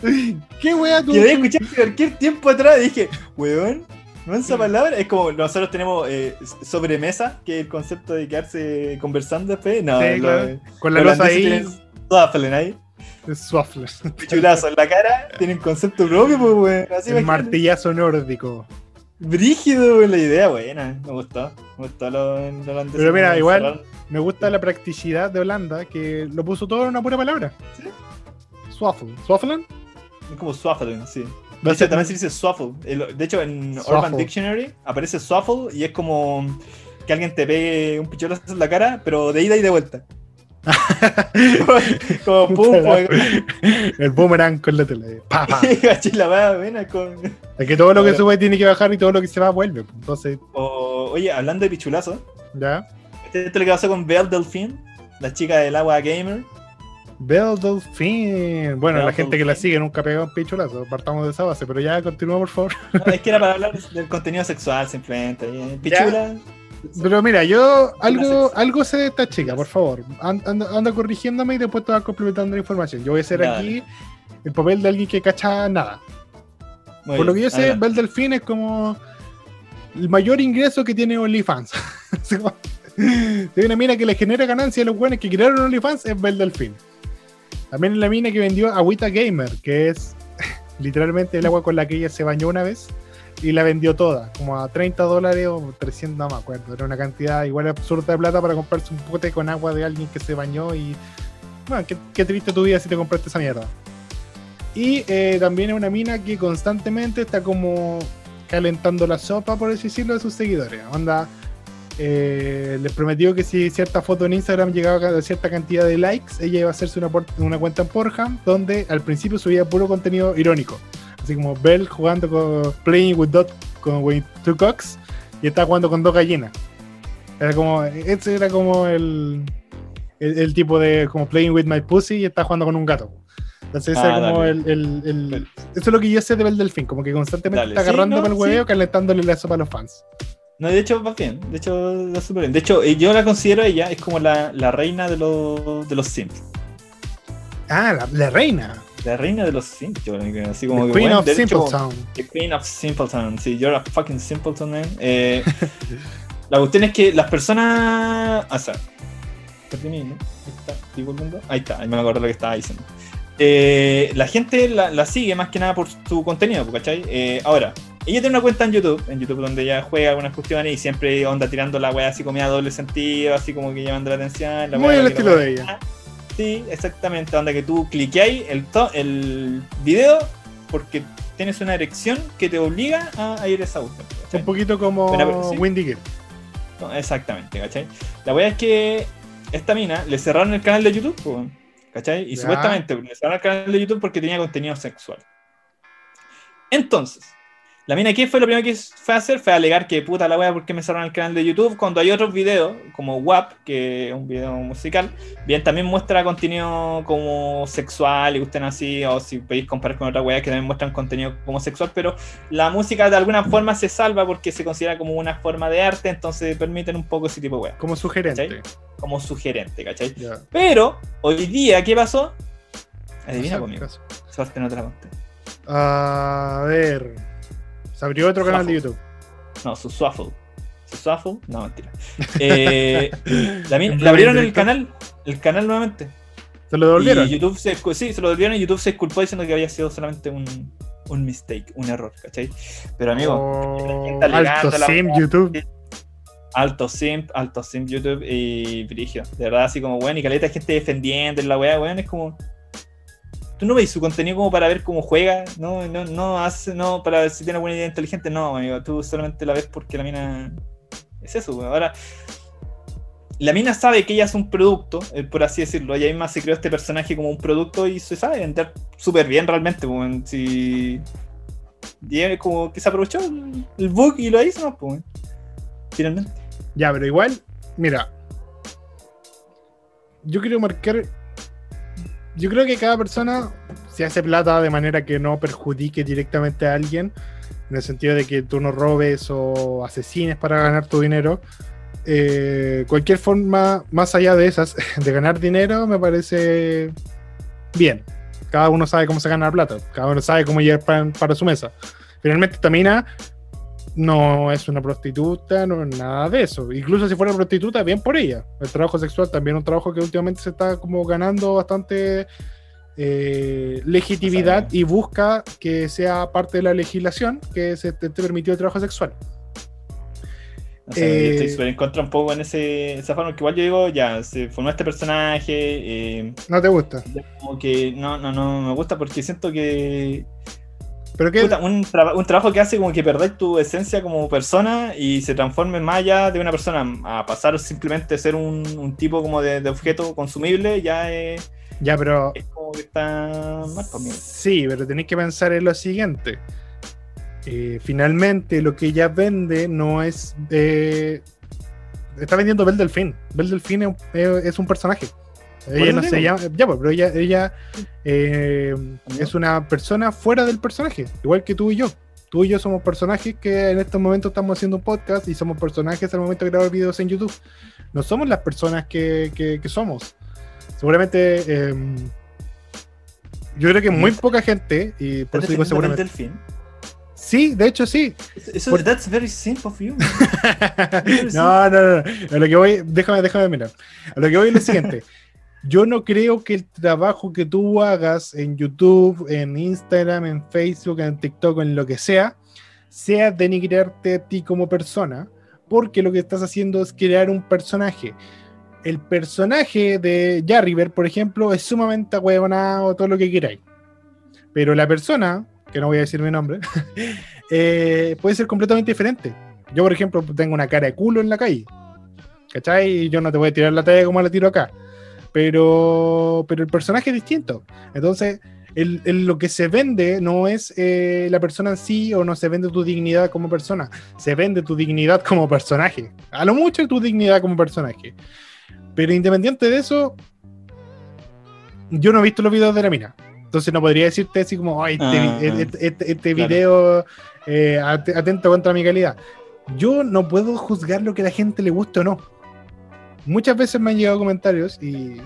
¿Qué weá tú? que había escuchado hace cualquier tiempo atrás y dije, weón, no esa palabra. Es como nosotros tenemos eh, sobremesa, que es el concepto de quedarse conversando después. No, Sí, lo- claro. Con la losa ahí, tienen Swaffelen ahí, es Swaffler. chulazo en la cara, tienen concepto propio, pues, weón. Así El imagínate. martillazo nórdico. Brígido, weón, la idea, buena. Me gustó. Me gustó lo, lo holandés. Pero mira, igual-. Me gusta la practicidad de Holanda, que lo puso todo en una pura palabra. Swaffle. ¿Swafflen? Es como Swaffelen, sí. De hecho, también se dice swaffle. De hecho, en Swaffle. Urban Dictionary aparece swaffle y es como que alguien te pegue un picholazo en la cara, pero de ida y de vuelta. como pum, El boomerang con la tele. Pa, pa. La weá, buena con. Es que todo lo que Ahora- sube tiene que bajar y todo lo que se va vuelve. pues. Entonces, O, oye, hablando de pichulazo, ya. ¿este es lo que pasó con Belle Delphine? La chica del agua gamer. Belle Delphine. Bueno, la gente que la sigue nunca pega un pichulazo. Partamos de esa base, pero ya continúa, por favor. No, es que era para hablar del contenido sexual simplemente. Pichula. Pero mira, yo algo, algo sé de esta chica, por favor. An- Anda, anda corrigiéndome y después te vas complementando la información. Yo voy a hacer Dale. aquí el papel de alguien que cacha nada. Muy Por lo que yo sé. Belle Delphine es como el mayor ingreso que tiene OnlyFans. Hay una mina que le genera ganancia a los buenos que crearon OnlyFans, es Belle Delphine. También es la mina que vendió Agüita Gamer, que es literalmente el agua con la que ella se bañó una vez y la vendió toda, como a 30 dólares o 300, no me acuerdo. Era una cantidad igual absurda de plata para comprarse un pote con agua de alguien que se bañó y. Bueno, qué, qué triste tu vida si te compraste esa mierda. Y eh, también es una mina que constantemente está como calentando la sopa, por así decirlo, de sus seguidores. Onda, eh, les prometió que si cierta foto en Instagram llegaba a cierta cantidad de likes, ella iba a hacerse una, cuenta en Pornhub donde al principio subía puro contenido irónico. Así como Bell jugando con Playing with Dot con with Two Cocks y estaba jugando con dos gallinas. Era como, ese era como el, el, el tipo de como Playing with My Pussy y está jugando con un gato. Entonces, ese Ah, como el, el- Eso es lo que yo sé de Bell Delfín, como que constantemente Dale. está Sí, agarrando no, para el sí. hueveo, calentándole la sopa a los fans. No, de hecho va bien. De hecho va súper bien. De hecho, eh, yo la considero ella, es como la, la reina de los, de los Sims. Ah, la, la reina. La reina de los que así como The que, Queen bueno, of Simpletown. The Queen of Simpleton. Sí, you're a fucking simpleton, man. Eh, la cuestión es que las personas. O sea, perdí mi- ¿no? Ahí está, estoy volviendo. Ahí está, ahí me acuerdo lo que estaba diciendo. Eh, la gente la, la sigue más que nada por su contenido, ¿cachai? Eh, ahora, ella tiene una cuenta en YouTube, en YouTube donde ella juega algunas cuestiones y siempre onda tirando la wea así como a doble sentido, así como que llamando la atención. la Muy la estilo de ella. Sí, exactamente, donde que tú cliqueáis el, el video porque tienes una erección que te obliga a, ir a esa búsqueda. ¿cachai? Un poquito como Buena, pero sí. Windy Girl. No, exactamente, ¿cachai? La wea es que esta mina le cerraron el canal de YouTube, ¿cachai? Y Ya. supuestamente le cerraron el canal de YouTube porque tenía contenido sexual. Entonces, la mina, ¿qué fue lo primero que fue a hacer? Fue a alegar que puta la wea, ¿por qué me cerraron el canal de YouTube? Cuando hay otros videos, como WAP, que es un video musical, bien, también muestra contenido como sexual y gusten así, o si podéis comparar con otra wea que también muestran contenido como sexual, pero la música de alguna forma se salva porque se considera como una forma de arte, entonces permiten un poco ese tipo de wea Como sugerente. ¿Cachai? como sugerente, ¿cachai? Pero hoy día, ¿qué pasó? Adivina No conmigo. caso. Suerte no te la conté. A ver. Se abrió otro canal de. YouTube. No, su Swaffle. Su Swaffle, no, mentira. Eh, la le abrieron el canal, el canal nuevamente. Se lo devolvieron. Y YouTube se, sí, se lo devolvieron y YouTube se disculpó diciendo que había sido solamente un, un mistake, un error, ¿cachai? Pero amigo, Oh, alto la sim. YouTube. alto simp, alto simp YouTube y Brigio. De verdad, así como, weón, y caleta de gente defendiendo en la weá, weón, es como. Tú no veis su contenido como para ver cómo juega, no, no, no hace, no, para ver si tiene buena idea inteligente, no, amigo, tú solamente la ves porque la mina es eso. Ahora, la mina sabe que ella es un producto, eh, por así decirlo. Ella misma se creó este personaje como un producto y se sabe vender súper bien realmente. pues, si... Y como que se aprovechó el bug y lo hizo, ¿no? Pues, finalmente. Ya, pero igual, mira. Yo quiero marcar. Yo creo que cada persona se hace plata de manera que no perjudique directamente a alguien. En el sentido de que tú no robes o asesines para ganar tu dinero. Eh, cualquier forma, más allá de esas, de ganar dinero, me parece bien. Cada uno sabe cómo se gana la plata. Cada uno sabe cómo llevar pan para su mesa. Finalmente, esta mina no es una prostituta, no es nada de eso. Incluso si fuera prostituta, bien por ella. El trabajo sexual también es un trabajo que últimamente se está como ganando bastante eh, legitimidad y busca que sea parte de la legislación que se te, te permitió el trabajo sexual. O sea, Eh, yo estoy súper en contra un poco en ese, esa forma, que igual yo digo, ya, se formó este personaje, eh, ¿No te gusta? como que no, no, no me gusta porque siento que Pero que puta, un, traba- un trabajo que hace como que perdés tu esencia como persona y se transforme más allá de una persona a pasar simplemente a ser un, un tipo como de, de objeto consumible, ya es, ya, pero es como que está mal conmigo. Sí, pero tenéis que pensar en lo siguiente. Eh, finalmente, lo que ella vende no es. eh, está vendiendo Belle Delfín. Belle Delfín es un personaje. Ella no se llama. Ya, pues, pero ella, ella eh, es una persona fuera del personaje, igual que tú y yo. Tú y yo somos personajes que en estos momentos estamos haciendo un podcast y somos personajes al momento de grabar videos en YouTube. No somos las personas que, que- que somos. Seguramente. eh, yo creo que muy poca gente, y por eso digo ¿Estás defendiendo al seguramente. delfín? Sí, de hecho sí. Eso, eso- Por- that's very simple of you. no, no, no. A lo que voy, déjame, déjame mirar. A lo que voy es lo siguiente. Yo no creo que el trabajo que tú hagas en YouTube, en Instagram, en Facebook, en TikTok, en lo que sea, sea denigrarte a ti como persona, porque lo que estás haciendo es crear un personaje. El personaje de Jarriver, por ejemplo, es sumamente ahueonado, todo lo que queráis. Pero la persona, que no voy a decir mi nombre, eh, puede ser completamente diferente. Yo, por ejemplo, tengo una cara de culo en la calle. ¿Cachai? Y yo no te voy a tirar la talla como la tiro acá. Pero, pero el personaje es distinto. Entonces, el- el- lo que se vende no es eh, la persona en sí o no se vende tu dignidad como persona. Se vende tu dignidad como personaje. A lo mucho tu dignidad como personaje. Pero independiente de eso, yo no he visto los videos de la mina. Entonces no podría decirte así como, ay, este, Ah, este- este- este claro. video eh, at- atento contra mi calidad. Yo no puedo juzgar lo que a la gente le guste o no. Muchas veces me han llegado comentarios y,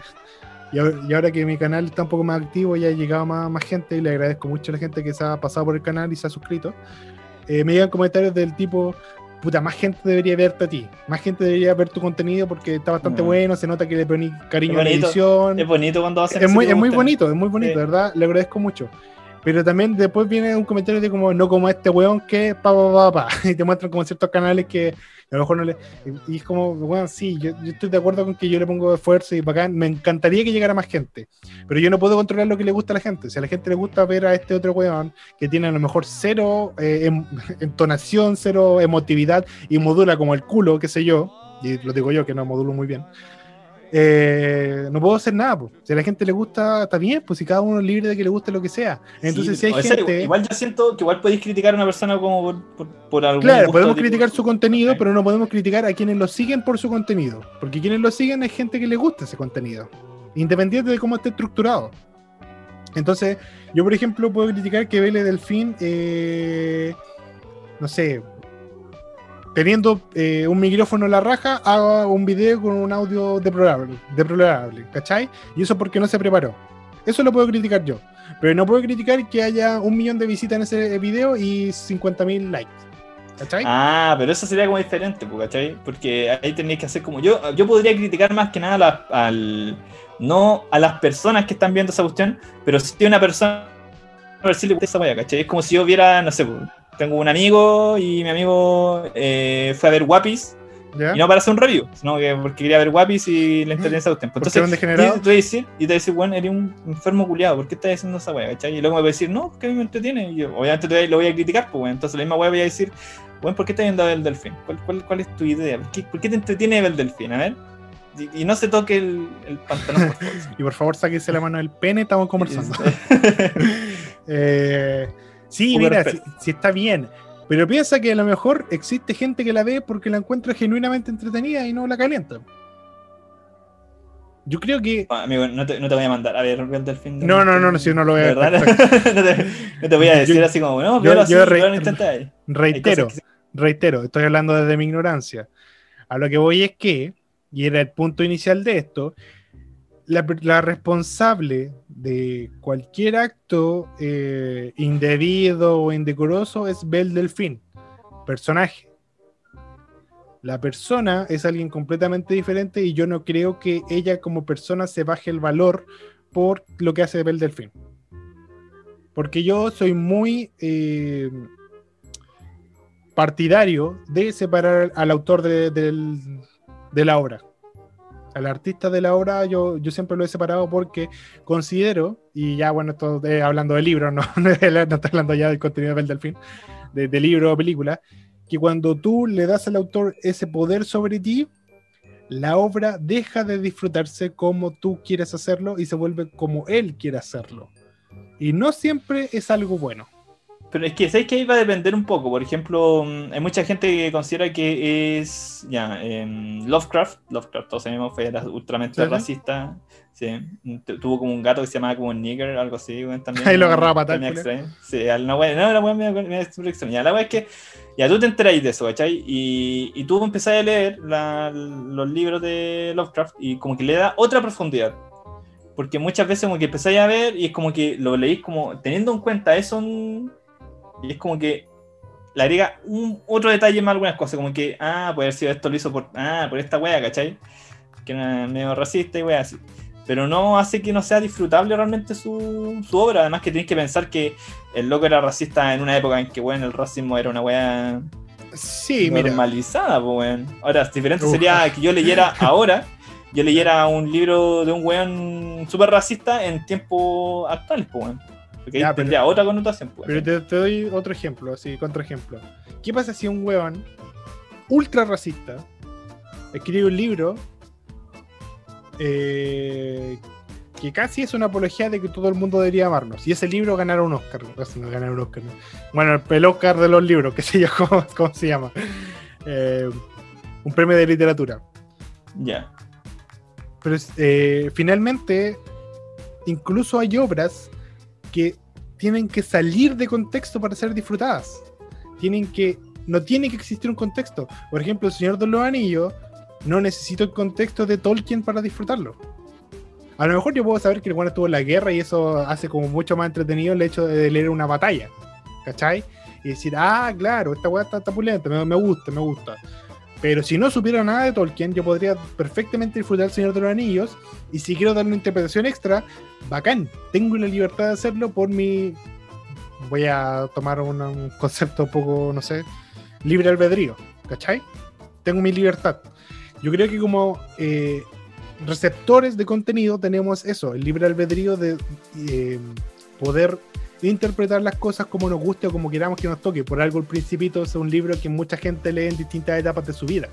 y, ahora, que mi canal está un poco más activo ya ha llegado más, más gente y le agradezco mucho a la gente que se ha pasado por el canal y se ha suscrito. eh, me llegan comentarios del tipo, puta, más gente debería verte a ti, más gente debería ver tu contenido porque está bastante Mm. bueno, se nota que le poní cariño Es a la bonito, edición. Es bonito cuando hacen Es muy, es muy bonito, es muy bonito, Sí. ¿verdad? Le agradezco mucho. Pero también después viene un comentario de como, no como este weón que pa, pa, pa, pa. Y te muestran como ciertos canales que a lo mejor no le. Y, es como, weón, sí, yo, yo estoy de acuerdo con que yo le pongo esfuerzo y bacán. Me encantaría que llegara más gente. Pero yo no puedo controlar lo que le gusta a la gente. Si a la gente le gusta ver a este otro weón que tiene a lo mejor cero eh, em- entonación, cero emotividad y modula como el culo, qué sé yo. Y lo digo yo que no modulo muy bien eh, no puedo hacer nada. po. Si a la gente le gusta, está bien, pues si cada uno es libre de que le guste lo que sea. Entonces, Sí, si hay gente. Igual yo siento que igual podéis criticar a una persona como por, por, por algún. Claro, gusto podemos tipo- criticar su contenido, pero no podemos criticar a quienes lo siguen por su contenido. Porque quienes lo siguen es gente que le gusta ese contenido, independiente de cómo esté estructurado. Entonces, yo, por ejemplo, puedo criticar que Vélez Delfín, eh, no sé, teniendo eh, un micrófono en la raja, haga un video con un audio deplorable, deplorable, ¿cachai? Y eso porque no se preparó. Eso lo puedo criticar yo. Pero no puedo criticar que haya un millón de visitas en ese video y 50.000 likes. ¿Cachai? Ah, pero eso sería como diferente, pues, ¿cachai? Porque ahí tenéis que hacer como. Yo, yo podría criticar más que nada la- al. No a las personas que están viendo esa cuestión, pero si una persona. A ver si le gusta esa wea, ¿cachai? Es como si yo viera, no sé, pues, tengo un amigo y mi amigo eh, fue a ver Guapis ¿Ya? Y no para hacer un review, sino que porque quería ver guapis y le interesa esa cuestión. Porque Entonces, un tú vas a decir, y te a decir, bueno, eres un enfermo culiado, ¿por qué estás haciendo esa weá? Y luego me va a decir, no, porque a mí me entretiene. Y yo, obviamente te a- lo voy a criticar, pues, weón. Entonces, la misma weá voy a decir, bueno, ¿por qué estás viendo el delfín? ¿Cuál, cuál, cuál es tu idea? ¿Por qué, por qué te entretiene el delfín? A ver. Y, y no se toque el, el pantalón. por favor. Y por favor, sáquese la mano del pene, estamos conversando. Eh, sí, mira, si, está bien. Pero piensa que a lo mejor existe gente que la ve porque la encuentra genuinamente entretenida y no la calienta. Yo creo que. Ah, Amigo, no te, no te voy a mandar a ver el delfín. No, no, no, no, si no lo voy a no, te, no te voy a decir Yo- así como, no, yo- así, yo re- Reitero, que reitero, estoy hablando desde mi ignorancia. A lo que voy es que, y era el punto inicial de esto, la, responsable de cualquier acto eh, indebido o indecoroso es Belle Delfín, personaje. La persona es alguien completamente diferente y yo no creo que ella como persona se baje el valor por lo que hace Belle Delfín. Porque yo soy muy eh, partidario de separar al autor de la obra. Al artista de la obra yo, yo siempre lo he separado porque considero, y ya bueno, esto es hablando de libros, no, no, estoy hablando ya del contenido del delfín, de, de libro o película, que cuando tú le das al autor ese poder sobre ti, la obra deja de disfrutarse como tú quieres hacerlo y se vuelve como él quiere hacerlo. Y no siempre es algo bueno. Pero es que, ¿sabes que ahí va a depender un poco? Por ejemplo, mm, hay mucha gente que considera que es, ya, em, Lovecraft, Lovecraft, todos sabemos, fue era ultramente Sí, racista, sí, tu- tuvo como un gato que se llamaba como Nigger, algo así, también. Ahí lo agarraba a patar, También culiao. extraño. Sí, no, güey, no, la medio- medio súper extraña. La weá es que, ya tú te enteráis de eso, ¿cachai? Y, y tú empezás a leer la- los libros de Lovecraft y como que le da otra profundidad. Porque muchas veces como que empezáis a ver y es como que lo leís como teniendo en cuenta eso mm, y es como que le agrega un, otro detalle más algunas cosas, como que, ah, puede haber sido esto lo hizo por, ah, por esta wea, ¿cachai? Que era medio racista y wea así. Pero no hace que no sea disfrutable realmente su, su obra. Además que tienes que pensar que el loco era racista en una época en que, bueno, el racismo era una wea Sí, normalizada, pues, weón. Ahora, diferente Uf. sería que yo leyera ahora, yo leyera un libro de un weón súper racista en tiempos actuales, pues, weón. Porque ahí Ya, pero- tendría otra connotación, pues. Pero te, te doy otro ejemplo, así, contraejemplo. ¿Qué pasa si un huevón ultra racista escribe un libro eh, que casi es una apología de que todo el mundo debería amarnos? Y ese libro ganara un Oscar. No, sé, no ganar un Oscar. no. Bueno, el, Oscar de los libros, que sé yo cómo, cómo se llama. Eh, un premio de literatura. Ya. Pero eh, finalmente, incluso hay obras que tienen que salir de contexto para ser disfrutadas. Tienen que, no tiene que existir un contexto. Por ejemplo, El Señor de los Anillos no necesito el contexto de Tolkien para disfrutarlo. A lo mejor yo puedo saber que el bueno estuvo en la guerra y eso hace como mucho más entretenido el hecho de leer una batalla. ¿Cachai? Y decir, ah, claro, esta weá está, está me gusta, me gusta. Pero si no supiera nada de Tolkien, yo podría perfectamente disfrutar El Señor de los Anillos. Y si quiero darle una interpretación extra, bacán. Tengo la libertad de hacerlo por mi. Voy a tomar un concepto un poco, no sé, libre albedrío. ¿Cachai? Tengo mi libertad. Yo creo que como eh, receptores de contenido tenemos eso, el libre albedrío de eh, poder interpretar las cosas como nos guste o como queramos que nos toque. Por algo el Principito es un libro que mucha gente lee en distintas etapas de su vida.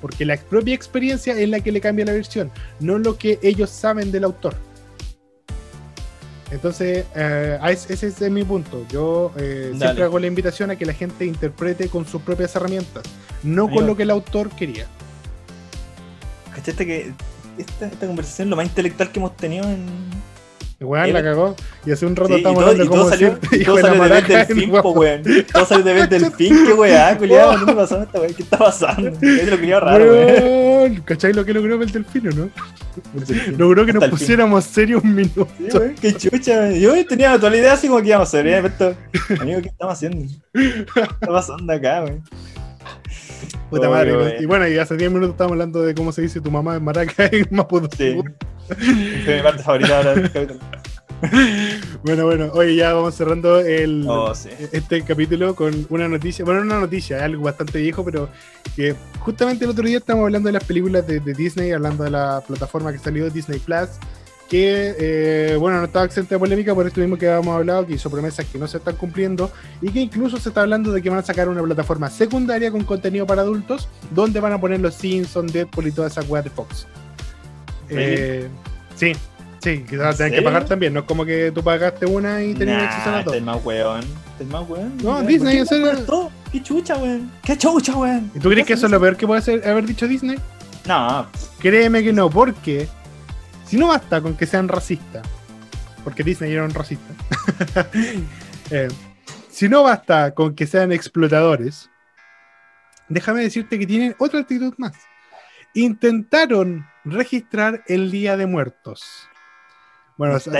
Porque la propia experiencia es la que le cambia la versión, no lo que ellos saben del autor. Entonces, eh, a ese, es mi punto. Yo eh, siempre hago la invitación a que la gente interprete con sus propias herramientas, no con lo que el autor quería. ¿Cachaste que esta, esta conversación es lo más intelectual que hemos tenido en. Weón Eh, la cagó. Y hace un rato Sí, todo, hablando cómo salió, hijo todo salió de en Delfín, po, weón. Todo salió de ver Delfín, qué weá, culiado. ¿Dónde pasó esta weá? ¿Qué está pasando? Es lo que iba raro, weón. Weón, ¿Cachai lo que logró el delfino, no? Logró que nos Hasta fin. pusiéramos serios un minuto. Sí, weón, qué chucha. weón. Yo tenía toda la idea así como que íbamos a ¿eh? Esto, amigo, ¿qué estamos haciendo? ¿Qué está pasando acá, weón? Puta madre. weón. Y bueno, y hace 10 minutos estábamos hablando de cómo se dice tu mamá en Maraca en Maputo. Sí. Mi parte favorita ahora. Bueno, bueno, oye, ya vamos cerrando el, Oh, sí. este capítulo con una noticia. Bueno, no una noticia, algo bastante viejo, pero que justamente el otro día estábamos hablando de las películas de, de Disney, hablando de la plataforma que salió Disney Plus. Que, eh, bueno, no estaba exenta de polémica por esto mismo que habíamos hablado, que hizo promesas que no se están cumpliendo y que incluso se está hablando de que van a sacar una plataforma secundaria con contenido para adultos, donde van a poner los Simpsons, Deadpool y toda esa weá de Fox. Eh, sí, sí, quizás tenés que pagar también. No es como que tú pagaste una y tenías acceso a Nah, dos. este es más weón. Este es más weón. No, Disney, ¿por qué eso era- todo? Qué chucha, weón. Qué chucha, weón. ¿Y tú crees que eso es lo peor que puede haber dicho Disney? No, Créeme que no, porque si no basta con que sean racistas, porque Disney era un racista, eh, si no basta con que sean explotadores, déjame decirte que tienen otra actitud más. Intentaron registrar el Día de Muertos. Bueno, así,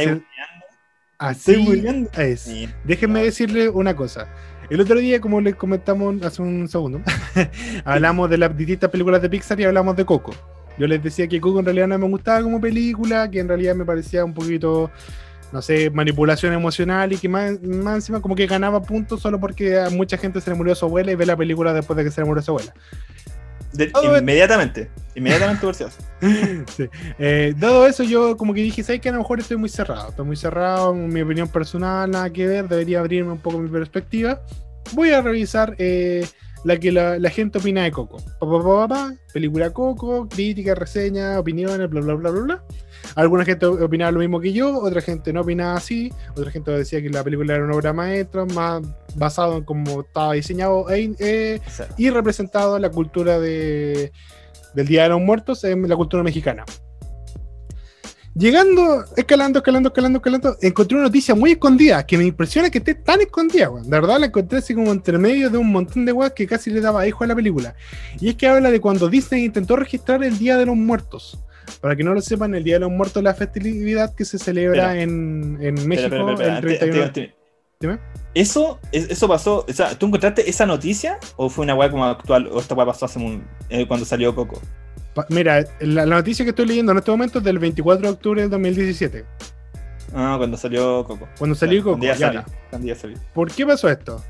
así es. Sí. Déjenme decirle una cosa. El otro día, como les comentamos hace un segundo, hablamos de las distintas películas de Pixar y hablamos de Coco. Yo les decía que Coco en realidad no me gustaba como película, que en realidad me parecía un poquito, no sé, manipulación emocional y que más, más encima como que ganaba puntos solo porque a mucha gente se le murió su abuela y ve la película después de que se le murió su abuela. De- inmediatamente. Inmediatamente por. Sí. Eh, dado eso, yo como que dije, ¿sabes que A lo mejor estoy muy cerrado. Estoy muy cerrado, mi opinión personal, nada que ver, debería abrirme un poco mi perspectiva. Voy a revisar eh, la que la, la gente opina de Coco. Pa, película Coco, crítica, reseña, opiniones, bla, bla, bla, bla, bla. Alguna gente opinaba lo mismo que yo, otra gente no opinaba así, otra gente decía que la película era una obra maestra, más basado en cómo estaba diseñado e, eh, y representado la cultura de, del Día de los Muertos en la cultura mexicana. Llegando, escalando, escalando, escalando, escalando, encontré una noticia muy escondida que me impresiona que esté tan escondida, weón. De verdad la encontré así como entre medio de un montón de weas que casi le daba hijo a la película. Y es que habla de cuando Disney intentó registrar el Día de los Muertos. Para que no lo sepan, el Día de los Muertos es la festividad que se celebra en, México espera, el antes- 31 antes- antes-. Eso, es- eso pasó, o sea, ¿tú encontraste esa noticia o fue una weá como actual o esta weá pasó hace un, eh, cuando salió Coco? Mira, la, la noticia que estoy leyendo en este momento es del 24 de octubre del 2017. Ah, cuando salió Coco. Cuando salió Claro, Coco. Salió. Ya salió. ¿Por qué pasó esto?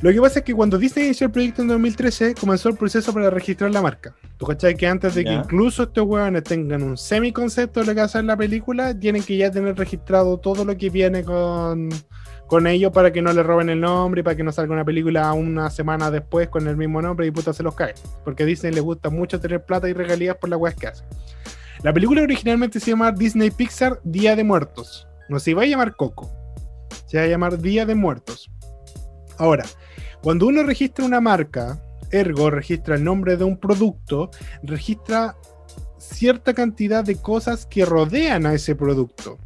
Lo que pasa es que cuando Disney inició el proyecto en 2013, comenzó el proceso para registrar la marca. ¿Tú cachai que antes de que incluso estos huevones tengan un semi-concepto de lo que va a ser la película, tienen que ya tener registrado todo lo que viene con, con ellos para que no le roben el nombre y para que no salga una película una semana después con el mismo nombre y puta se los cae? Porque Disney le gusta mucho tener plata y regalías por las weas que hace. La película originalmente se llama Disney Pixar Día de Muertos. No se iba a llamar Coco. Se va a llamar Día de Muertos. Ahora, cuando uno registra una marca, ergo registra el nombre de un producto, registra cierta cantidad de cosas que rodean a ese producto.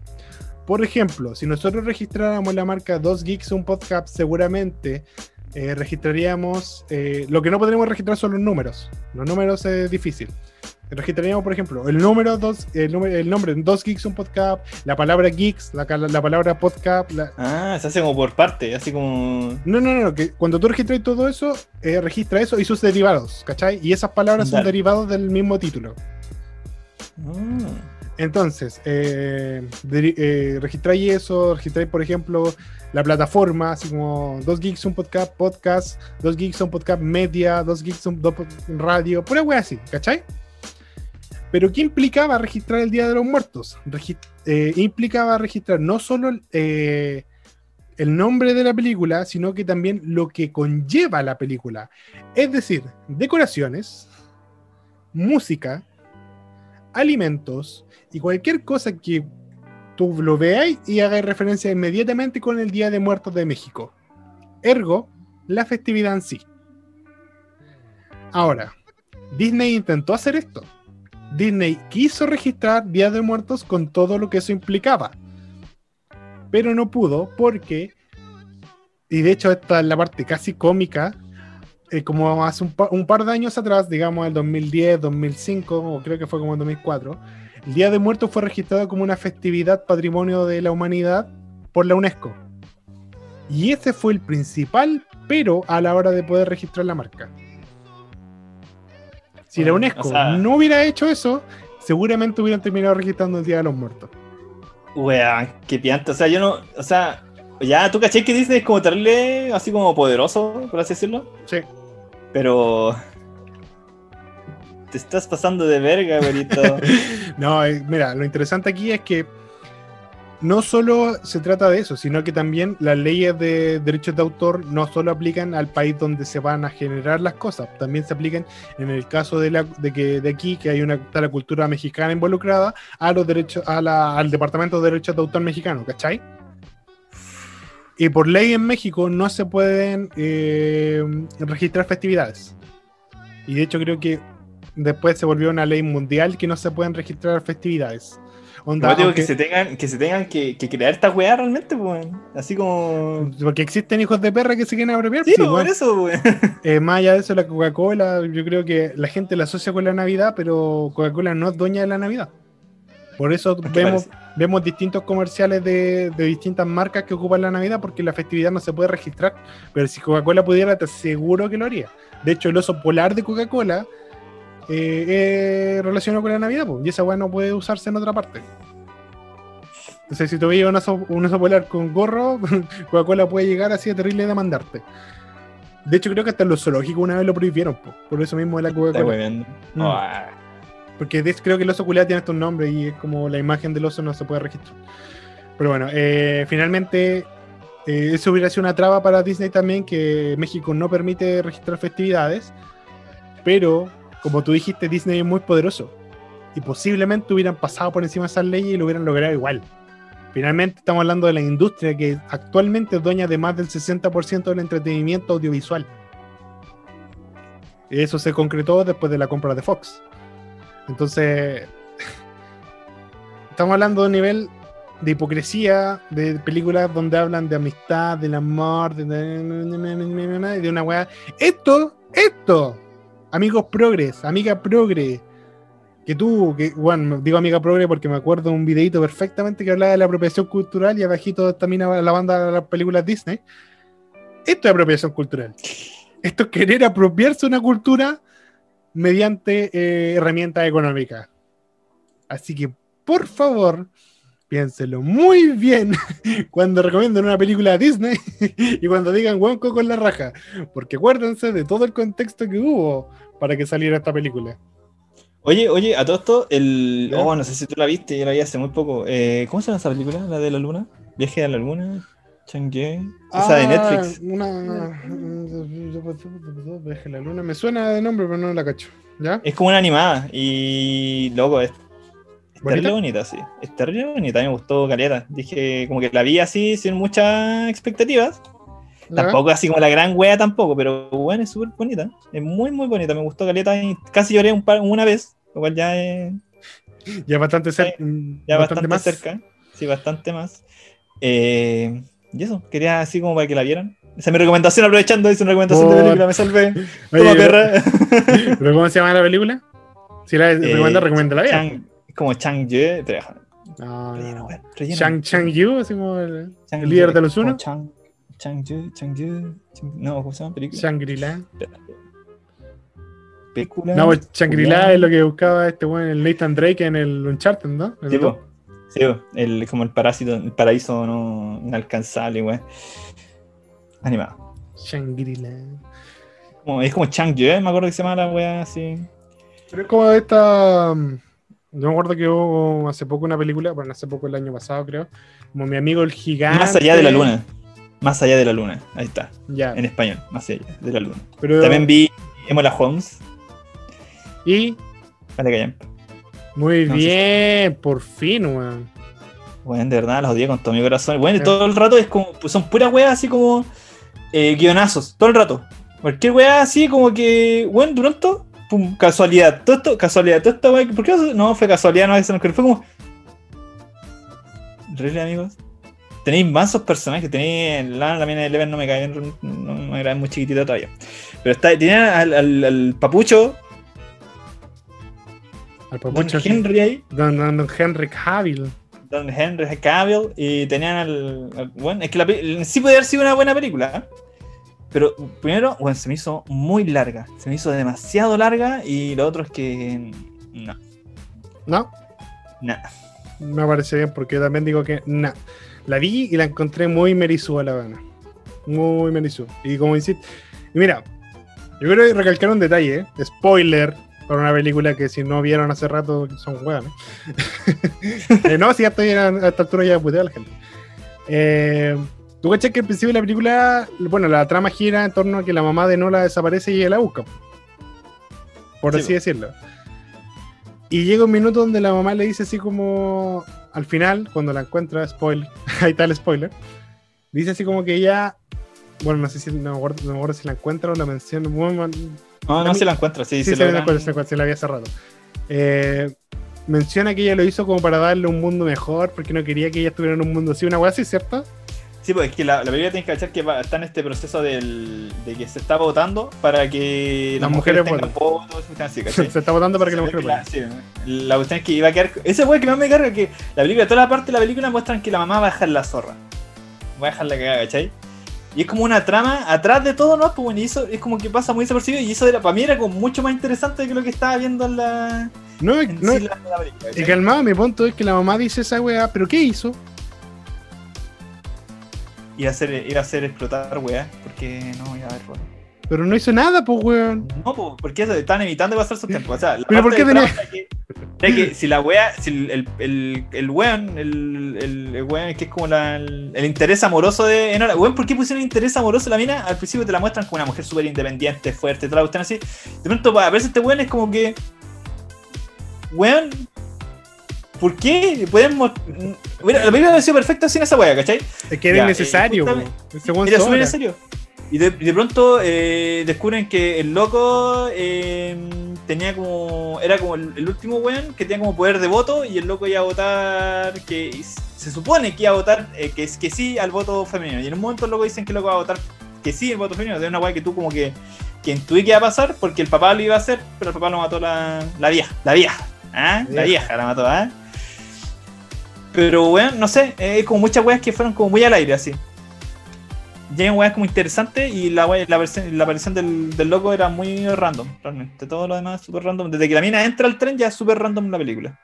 Por ejemplo, si nosotros registráramos la marca 2 Geeks un podcast, seguramente eh, registraríamos. eh, lo que no podríamos registrar son los números. Los números es difícil. Registraríamos, por ejemplo, el número 2, el, nombre 2 Geeks un podcast, la palabra geeks, la, palabra podcast, la, Ah, se hace como por parte, así como. no, no, no, que cuando tú registras todo eso, eh, registra eso y sus derivados, ¿cachai? Y esas palabras son derivados del mismo título. Ah, Entonces, eh, eh, registráis eso, registráis, por ejemplo, la plataforma, así como 2 gigs un podcast, podcast, 2 gigs un podcast media, 2 gigs un do- radio, pura wea así, ¿cachai? Pero ¿qué implicaba registrar el Día de los Muertos? Eh, implicaba registrar no solo el nombre de la película, sino que también lo que conlleva la película. Es decir, decoraciones, música, alimentos y cualquier cosa que tú lo veáis y hagáis referencia inmediatamente con el Día de Muertos de México. Ergo, la festividad en sí. Ahora, Disney intentó hacer esto. Disney quiso registrar Día de Muertos con todo lo que eso implicaba. Pero no pudo porque, y de hecho esta es la parte casi cómica, eh, como hace un, pa- un par de años atrás, digamos el 2010, 2005, o creo que fue como el 2004, el Día de Muertos fue registrado como una festividad patrimonio de la humanidad por la UNESCO. Y ese fue el principal pero a la hora de poder registrar la marca. Si la UNESCO o sea- no hubiera hecho eso, seguramente hubieran terminado registrando el Día de los Muertos. Weón, qué pianta. O sea, yo no. O sea, ya tú caché que Disney es como terrible, así como poderoso, por así decirlo. Sí. Pero. Te estás pasando de verga, güerito. No, eh, mira, lo interesante aquí es que no solo se trata de eso, sino que también las leyes de derechos de autor no solo aplican al país donde se van a generar las cosas, también se aplican en el caso de, la, de que de aquí, que hay una está la cultura mexicana involucrada, a los derechos, a la- al Departamento de Derechos de Autor mexicano, ¿cachai? Y por ley en México no se pueden eh, registrar festividades. Y de hecho creo que después se volvió una ley mundial que no se pueden registrar festividades. Onda, No digo aunque- que se tengan que, se tengan que, que crear esta weá realmente, pues. Así como. Porque existen hijos de perra que se quieren apropiar. Sí, sí, por eso, weón. Eh, más allá de eso, la Coca-Cola, yo creo que la gente la asocia con la Navidad, pero Coca-Cola no es dueña de la Navidad. Por eso vemos, vemos distintos comerciales de, de distintas marcas que ocupan la Navidad porque la festividad no se puede registrar. Pero si Coca-Cola pudiera, te aseguro que lo haría. De hecho, el oso polar de Coca-Cola eh, es relacionado con la Navidad, po, y esa weá no puede usarse en otra parte. Entonces, si tú veías un oso, un oso polar con gorro, Coca-Cola puede llegar así a terrible demandarte. De hecho, creo que hasta en los zoológicos una vez lo prohibieron, po, por eso mismo de la Coca-Cola. Ah, Porque creo que el oso culiado tiene estos nombres y es como la imagen del oso no se puede registrar. Pero bueno, eh, finalmente eh, eso hubiera sido una traba para Disney también, que México no permite registrar festividades. Pero, como tú dijiste, Disney es muy poderoso. Y posiblemente hubieran pasado por encima de esas leyes y lo hubieran logrado igual. Finalmente estamos hablando de la industria que actualmente es dueña de más del 60% del entretenimiento audiovisual. Eso se concretó después de la compra de Fox. Entonces, estamos hablando de un nivel de hipocresía, de películas donde hablan de amistad, del amor, de, de, una weá. Esto, esto, amigos progres, amiga progre, que tú, que, bueno, digo amiga progre porque me acuerdo un videito perfectamente que hablaba de la apropiación cultural y abajito también la banda de las películas Disney. Esto es apropiación cultural. Esto es querer apropiarse una cultura mediante eh, herramientas económicas. Así que, por favor, piénselo muy bien cuando recomienden una película de Disney y cuando digan Wonko con la raja. Porque acuérdense de todo el contexto que hubo para que saliera esta película. Oye, oye, a todo esto, el. ¿Ya? Oh, no sé si tú la viste, yo la vi hace muy poco. Eh, ¿Cómo se llama esa película? La de la luna. Viaje a la luna. Chang'e. Esa de Ah, Netflix. Una. La luna. Me suena de nombre, pero no la cacho. ¿Ya? Es como una animada. Y. Loco, es. es ¿Bonita? terrible bonita, sí. Es terrible bonita. A mí me gustó caleta. Dije, como que la vi así, sin muchas expectativas. ¿Ya? Tampoco así como la gran wea tampoco, pero bueno, es súper bonita. Es muy, muy bonita. Me gustó caleta y casi lloré un par- una vez, lo cual ya es Ya bastante, cer- ya bastante, más. cerca. Sí, bastante más. Eh, y eso, quería así como para que la vieran. Esa es mi recomendación, aprovechando, es una recomendación de Por- película, me salvé. Oye, pero- perra. ¿Pero cómo se llama la película? Si la Eh, recomienda la vida. Chang- es como Chang-Ye, pero No. Chang Chang Yu, así como el, Chang- el líder de los unos. Chang, Chang-Ye, Chang-Ye, Chang- no, ¿cómo se llama? Película. Shangri-La. Película. No, pues Shangri-La es lo que buscaba este weón, el Nathan Drake en el Uncharted, ¿no? El dos. Sí, el, como el parásito, el paraíso no inalcanzable, weón. Animado. Shangri-La. Es como Chang-Ye, me acuerdo que se llama la weá así. Pero es como esta. mm, Yo me acuerdo que hubo hace poco una película, bueno, hace poco el año pasado creo, como mi amigo el gigante. Más allá de la luna. Más allá de la luna. Ahí está. Ya. En español. Más allá de la luna. Pero, También vi Emola Holmes. Y Vale, callan. Muy bien, por fin, weón. Bueno, de verdad, los odié con todo mi corazón. Bueno, y todo el rato es como. pues son puras weas así como. eh, guionazos. Todo el rato. Cualquier wea así como que. Bueno, de pronto. Pum, casualidad. Todo esto, casualidad. Todo esto, wea. ¿Por qué no, fue casualidad? No, eso no, fue como. ¿Really, amigos? Tenéis mansos personajes. Tenéis. La, la mina de Eleven no me cae. No me agrada muy chiquitita todavía. Pero está, tenían al, al- al papucho. Al Don Henry ahí. Don, don, don Henry Cavill. Don Henry Cavill y tenían al, al- bueno, es que la sí puede haber sido una buena película, ¿eh? pero primero, bueno, se me hizo muy larga, se me hizo demasiado larga y lo otro es que no, No, nada. me parece bien porque yo también digo que no. La vi y la encontré muy merizú a la gana. Muy merizú. Y como hiciste. Y mira, yo quiero recalcar un detalle, ¿eh? Spoiler. Para una película que si no vieron hace rato son hueones. Eh, no, si ya estoy a, a esta altura ya puteo a la gente. Eh, Tú cachas que al principio de la película, bueno, la trama gira en torno a que la mamá de Nola desaparece y ella la busca. Por Sí, así decirlo. Y llega un minuto donde la mamá le dice así como. Al final, cuando la encuentra, spoiler, ahí está el spoiler. Dice así como que ella. Bueno, no sé si no me acuerdo, no me acuerdo si la encuentra o la menciona. No, no se la encuentra, sí, Sí, se se, la había cerrado. Eh, menciona que ella lo hizo como para darle un mundo mejor, porque no quería que ella estuviera en un mundo así, una weá así, ¿cierto? Sí, pues es que la, la película tiene que cachar que va- está en este proceso del, de que se está votando para que Las mujeres tengan votos, se está votando para que la Se mujer ve pueda. sí, la cuestión es que iba a quedar. Esa weá que más me carga que la película, toda la parte de la película muestran que la mamá va a dejar la zorra. Va a dejar la cagada, ¿cachai? Y es como una trama atrás de todo, ¿no? Pues bueno, y eso es como que pasa muy desapercibido. Y eso era, para mí era como mucho más interesante que lo que estaba viendo en la. No, En no, sí la, la película. calmado, mi punto es que la mamá dice esa weá, pero ¿qué hizo? Iba a hacer, iba a hacer explotar, weá. Porque no iba a haber forma. Pero no hizo nada, pues weón. No, po, porque eso, están evitando pasar su tiempo. O sea, la ¿Pero por qué tenía- que, que si la wea, si el, el, el, el weón, el, el, weón que es como la, el, interés amoroso de Enora, weón, ¿por qué pusieron interés amoroso a la mina? Al principio te la muestran como una mujer súper independiente, fuerte, toda la cuestión así. De pronto pa, aparece este weón, es como que. Weón. ¿Por qué? Podemos. Mira, la película ha sido perfecta sin esa wea, ¿cachai? Es que era innecesario, eh, weón Era súper sobra. en serio. Y de, y de pronto eh, descubren que el loco eh, tenía como. Era como el, el último weón que tenía como poder de voto y el loco iba a votar. que Se supone que iba a votar eh, que, es que sí al voto femenino. Y en un momento el loco dicen que el loco va a votar que sí el voto femenino. De una weá que tú como que. que intuí que iba a pasar porque el papá lo iba a hacer, pero el papá lo mató la, la vieja. La vieja. ¿ah? La Vieja. la mató, ¿ah? Pero weón, no sé, eh, como muchas weas que fueron como muy al aire así. Llegan weas como interesantes y la, wea- la, versión- la aparición del, del loco era muy random, realmente. Todo lo demás es súper random. Desde que la mina entra al tren ya es súper random la película.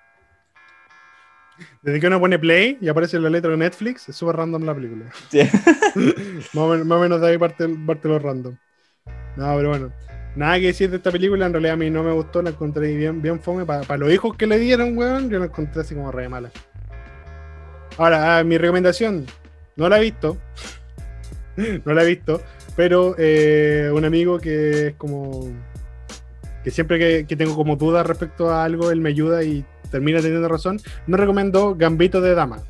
Desde que uno pone play y aparece la letra de Netflix, es súper random la película. Sí. más, o menos, de ahí parte, parte lo random. No, pero bueno. Nada que decir de esta película, en realidad a mí no me gustó, la encontré bien, bien fome. Para los hijos que le dieron, weón, yo la encontré así como re mala. Ahora, ah, mi recomendación, no la he visto. no la he visto, pero eh, un amigo que es como. que siempre que, que tengo como dudas respecto a algo, él me ayuda y termina teniendo razón. Me recomendó Gambito de Dama.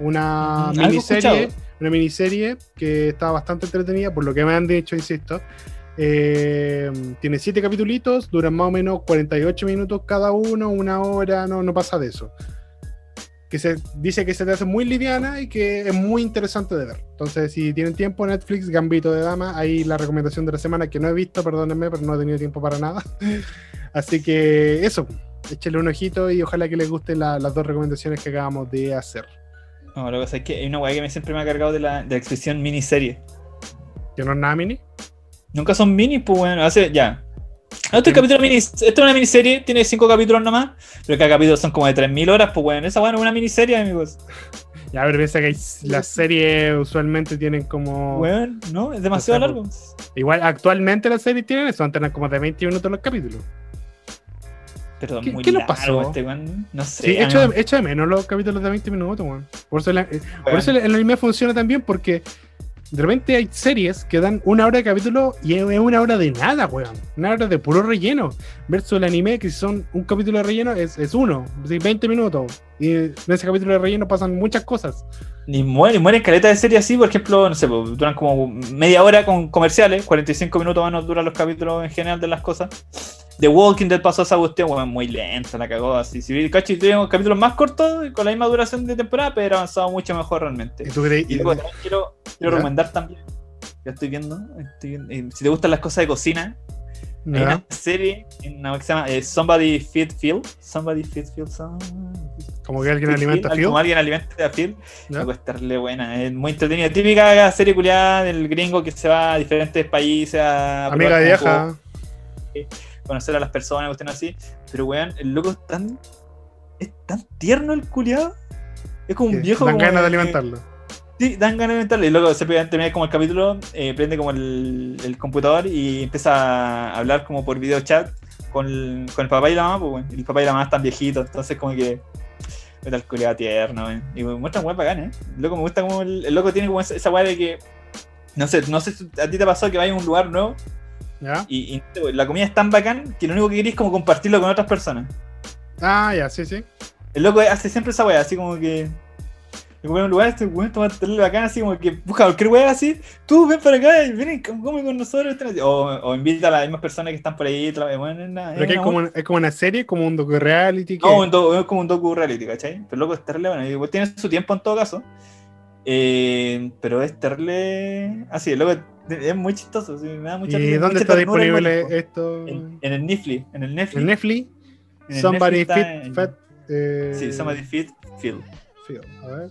Una miniserie, escuchado. una miniserie que está bastante entretenida, por lo que me han dicho, insisto. Eh, tiene siete capítulos, duran más o menos 48 minutos cada uno, una hora, no, no pasa de eso. Que se dice que se te hace muy liviana y que es muy interesante de ver. Entonces, si tienen tiempo, Netflix, Gambito de Dama, ahí la recomendación de la semana que no he visto, perdónenme, pero no he tenido tiempo para nada. Así que eso, échenle un ojito y ojalá que les gusten la- las dos recomendaciones que acabamos de hacer. No, lo que pasa es que hay una wea que me, siempre me ha cargado de la, de la expresión miniserie. ¿Que no es nada mini? Nunca son minis, pues bueno, hace ya. Este capítulo mini, esto es una miniserie, tiene cinco capítulos nomás, pero cada capítulo son como de 3000 horas, pues bueno, esa bueno es una miniserie, amigos. Ya, pero piensa que las series usualmente tienen como. Weón, no, es demasiado O sea, largo. Igual, actualmente las series tienen eso, antes eran como de 20 minutos los capítulos. Perdón, ¿Qué- muy qué largo pasó? este weón. No sé. Sí, a echo mí- de, echo de menos los capítulos de 20 minutos, weón. Por eso, la- eh, por weón. eso el, el anime funciona tan bien, porque de repente hay series que dan una hora de capítulo y es es una hora de nada, weón. Una hora de puro relleno. Versus el anime, que si son un capítulo de relleno, es, es uno, sí, 20 minutos. Y en ese capítulo de relleno pasan muchas cosas. Ni mueren, mueren caleta de series así, por ejemplo, no sé, pues, duran como media hora con comerciales, 45 minutos más nos duran los capítulos en general de las cosas. The Walking Dead pasó esa cuestión, muy lenta, la cagó así. Si cacho, tuvimos capítulos más cortos, con la misma duración de temporada, pero avanzado mucho mejor realmente. ¿Y tú crees? Y luego también quiero, quiero recomendar también, ya estoy viendo, estoy viendo, eh, si te gustan las cosas de cocina, hay una serie una que se llama eh, Somebody Feed Phil. Somebody Feed Phil. some- Como que alguien Feed alimenta a Phil. Como alguien alimenta a Phil. ¿Ya? Va a costarle buena. Es muy entretenida. Típica serie culiada del gringo que se va a diferentes países a Amiga vieja. Conocer a las personas, cuestión así. Pero weón, el loco es tan. Es tan tierno el culiado. Es como un viejo. Dan ganas de alimentarlo. Sí, dan ganas de alimentarle. Y luego se puede terminar como el capítulo, eh, prende como el, el computador y empieza a hablar como por video chat con el, con el papá y la mamá, pues, weón. El papá y la mamá están viejitos, entonces como que. Metal culiado tierno, weón. Y me muestran weón bacán, ¿eh? El loco me gusta como. El, el loco tiene como esa, esa weá de que. No sé, no sé si a ti te pasó que vayas a un lugar nuevo ¿Ya? y, y la comida es tan bacán que lo único que querés es como compartirlo con otras personas. Ah, ya, sí, sí. El loco hace siempre esa weá, así como que. Me voy a un lugar, este weón toma tenerle bacán, así como que busca cualquier weá así. Tú ven para acá y ven y come con nosotros. este, O, o invita a las mismas personas que están por ahí. bueno, es una- Pero que es una como, es como una serie, como un docu-reality. No, un do- es como un docu reality, ¿cachai? Pero loco es terrible, bueno, igual tiene su tiempo en todo caso. Eh, pero es terrible. Así, loco es muy chistoso, sí, me da mucha ¿Y dónde mucha está disponible esto? En, en el Netflix, en el Netflix. En Netflix. En el Somebody Netflix Fit en- Fat. eh, Sí, Somebody Fit. Feel. A ver.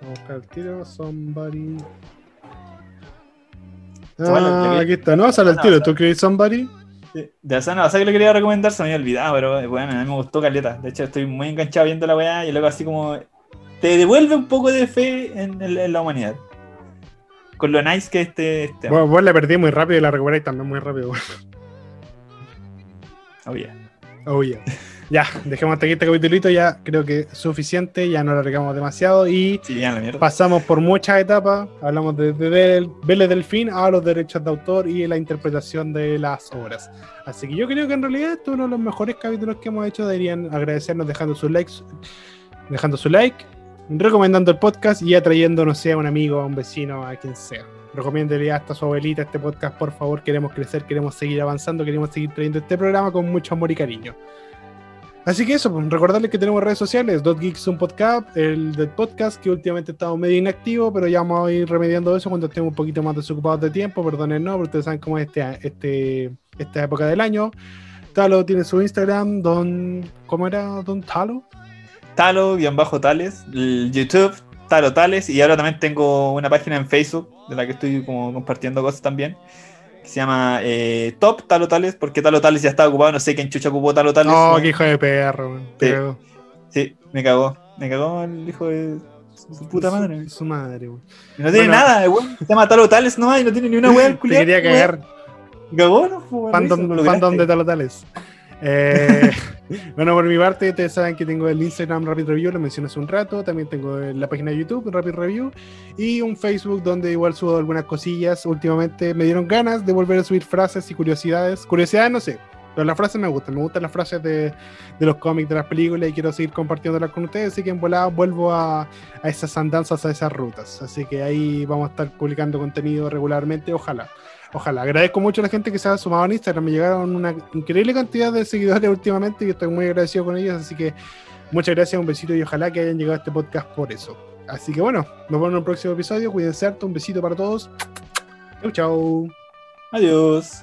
Vamos a buscar el tiro. Somebody. Ah, aquí está. No, sale el tiro. ¿Tú crees Somebody? Sí, De Asana, o sea que lo quería recomendar, se me había olvidado, pero eh, bueno, a mí me gustó Caleta. De hecho, estoy muy enganchado viendo la weá y luego así como te devuelve un poco de fe en la humanidad. Con lo nice que este, este Vos, vos la perdí muy rápido y la recuperáis también muy rápido. Oh, yeah. Oh, yeah. Ya, dejemos hasta aquí este capitulito. Ya creo que es suficiente. Ya no lo alargamos demasiado. Y Sí, pasamos por muchas etapas. Hablamos de, de, del Vélez Delfín a los derechos de autor y la interpretación de las obras. Así que yo creo que en realidad esto es uno de los mejores capítulos que hemos hecho. Deberían agradecernos dejando sus likes, dejando su like, recomendando el podcast y atrayendo, no sé, a un amigo, a un vecino, a quien sea. Recomiéndele hasta su abuelita este podcast, por favor. Queremos crecer, queremos seguir avanzando, queremos seguir trayendo este programa con mucho amor y cariño. Así que eso, pues, recordarles que tenemos redes sociales, Dot Geeks un podcast, el del podcast, que últimamente estamos medio inactivo, pero ya vamos a ir remediando eso cuando estemos un poquito más desocupados de tiempo, perdonen, no, porque ustedes saben cómo es este, este, esta época del año. Talo tiene su Instagram, Don. ¿Cómo era Don Talo? Talo-Tales, el YouTube, Talo Tales, y ahora también tengo una página en Facebook de la que estoy como compartiendo cosas también. Que se llama eh, Top Talo Tales, porque Talo Tales ya estaba ocupado, no sé quién chucha ocupó Talo Tales. ¿no? qué hijo de perro, Sí. Sí, me cagó. Me cagó el hijo de su puta madre. Su, su madre, weón. Y no tiene Bueno. nada, weón. Se llama Talo Tales nomás y no tiene ni una weá. Te quería cagar. Cagó, no, Fandom, fandom de Talotales. Eh, bueno, por mi parte, ustedes saben que tengo el Instagram Rapid Review, lo mencioné hace un rato. También tengo la página de YouTube, Rapid Review, y un Facebook donde igual subo algunas cosillas. Últimamente me dieron ganas de volver a subir frases y curiosidades. Curiosidades, no sé, pero las frases me gustan. Me gustan las frases de, de los cómics, de las películas, y quiero seguir compartiéndolas con ustedes. Así que en volada vuelvo a, a esas andanzas, a esas rutas. Así que ahí vamos a estar publicando contenido regularmente, ojalá. Ojalá. Agradezco mucho a la gente que se ha sumado en Instagram. Me llegaron una increíble cantidad de seguidores últimamente y estoy muy agradecido con ellos. Así que muchas gracias, un besito y ojalá que hayan llegado a este podcast por eso. Así que bueno, nos vemos en un próximo episodio. Cuídense harto. Un besito para todos. Chau, chau. Adiós.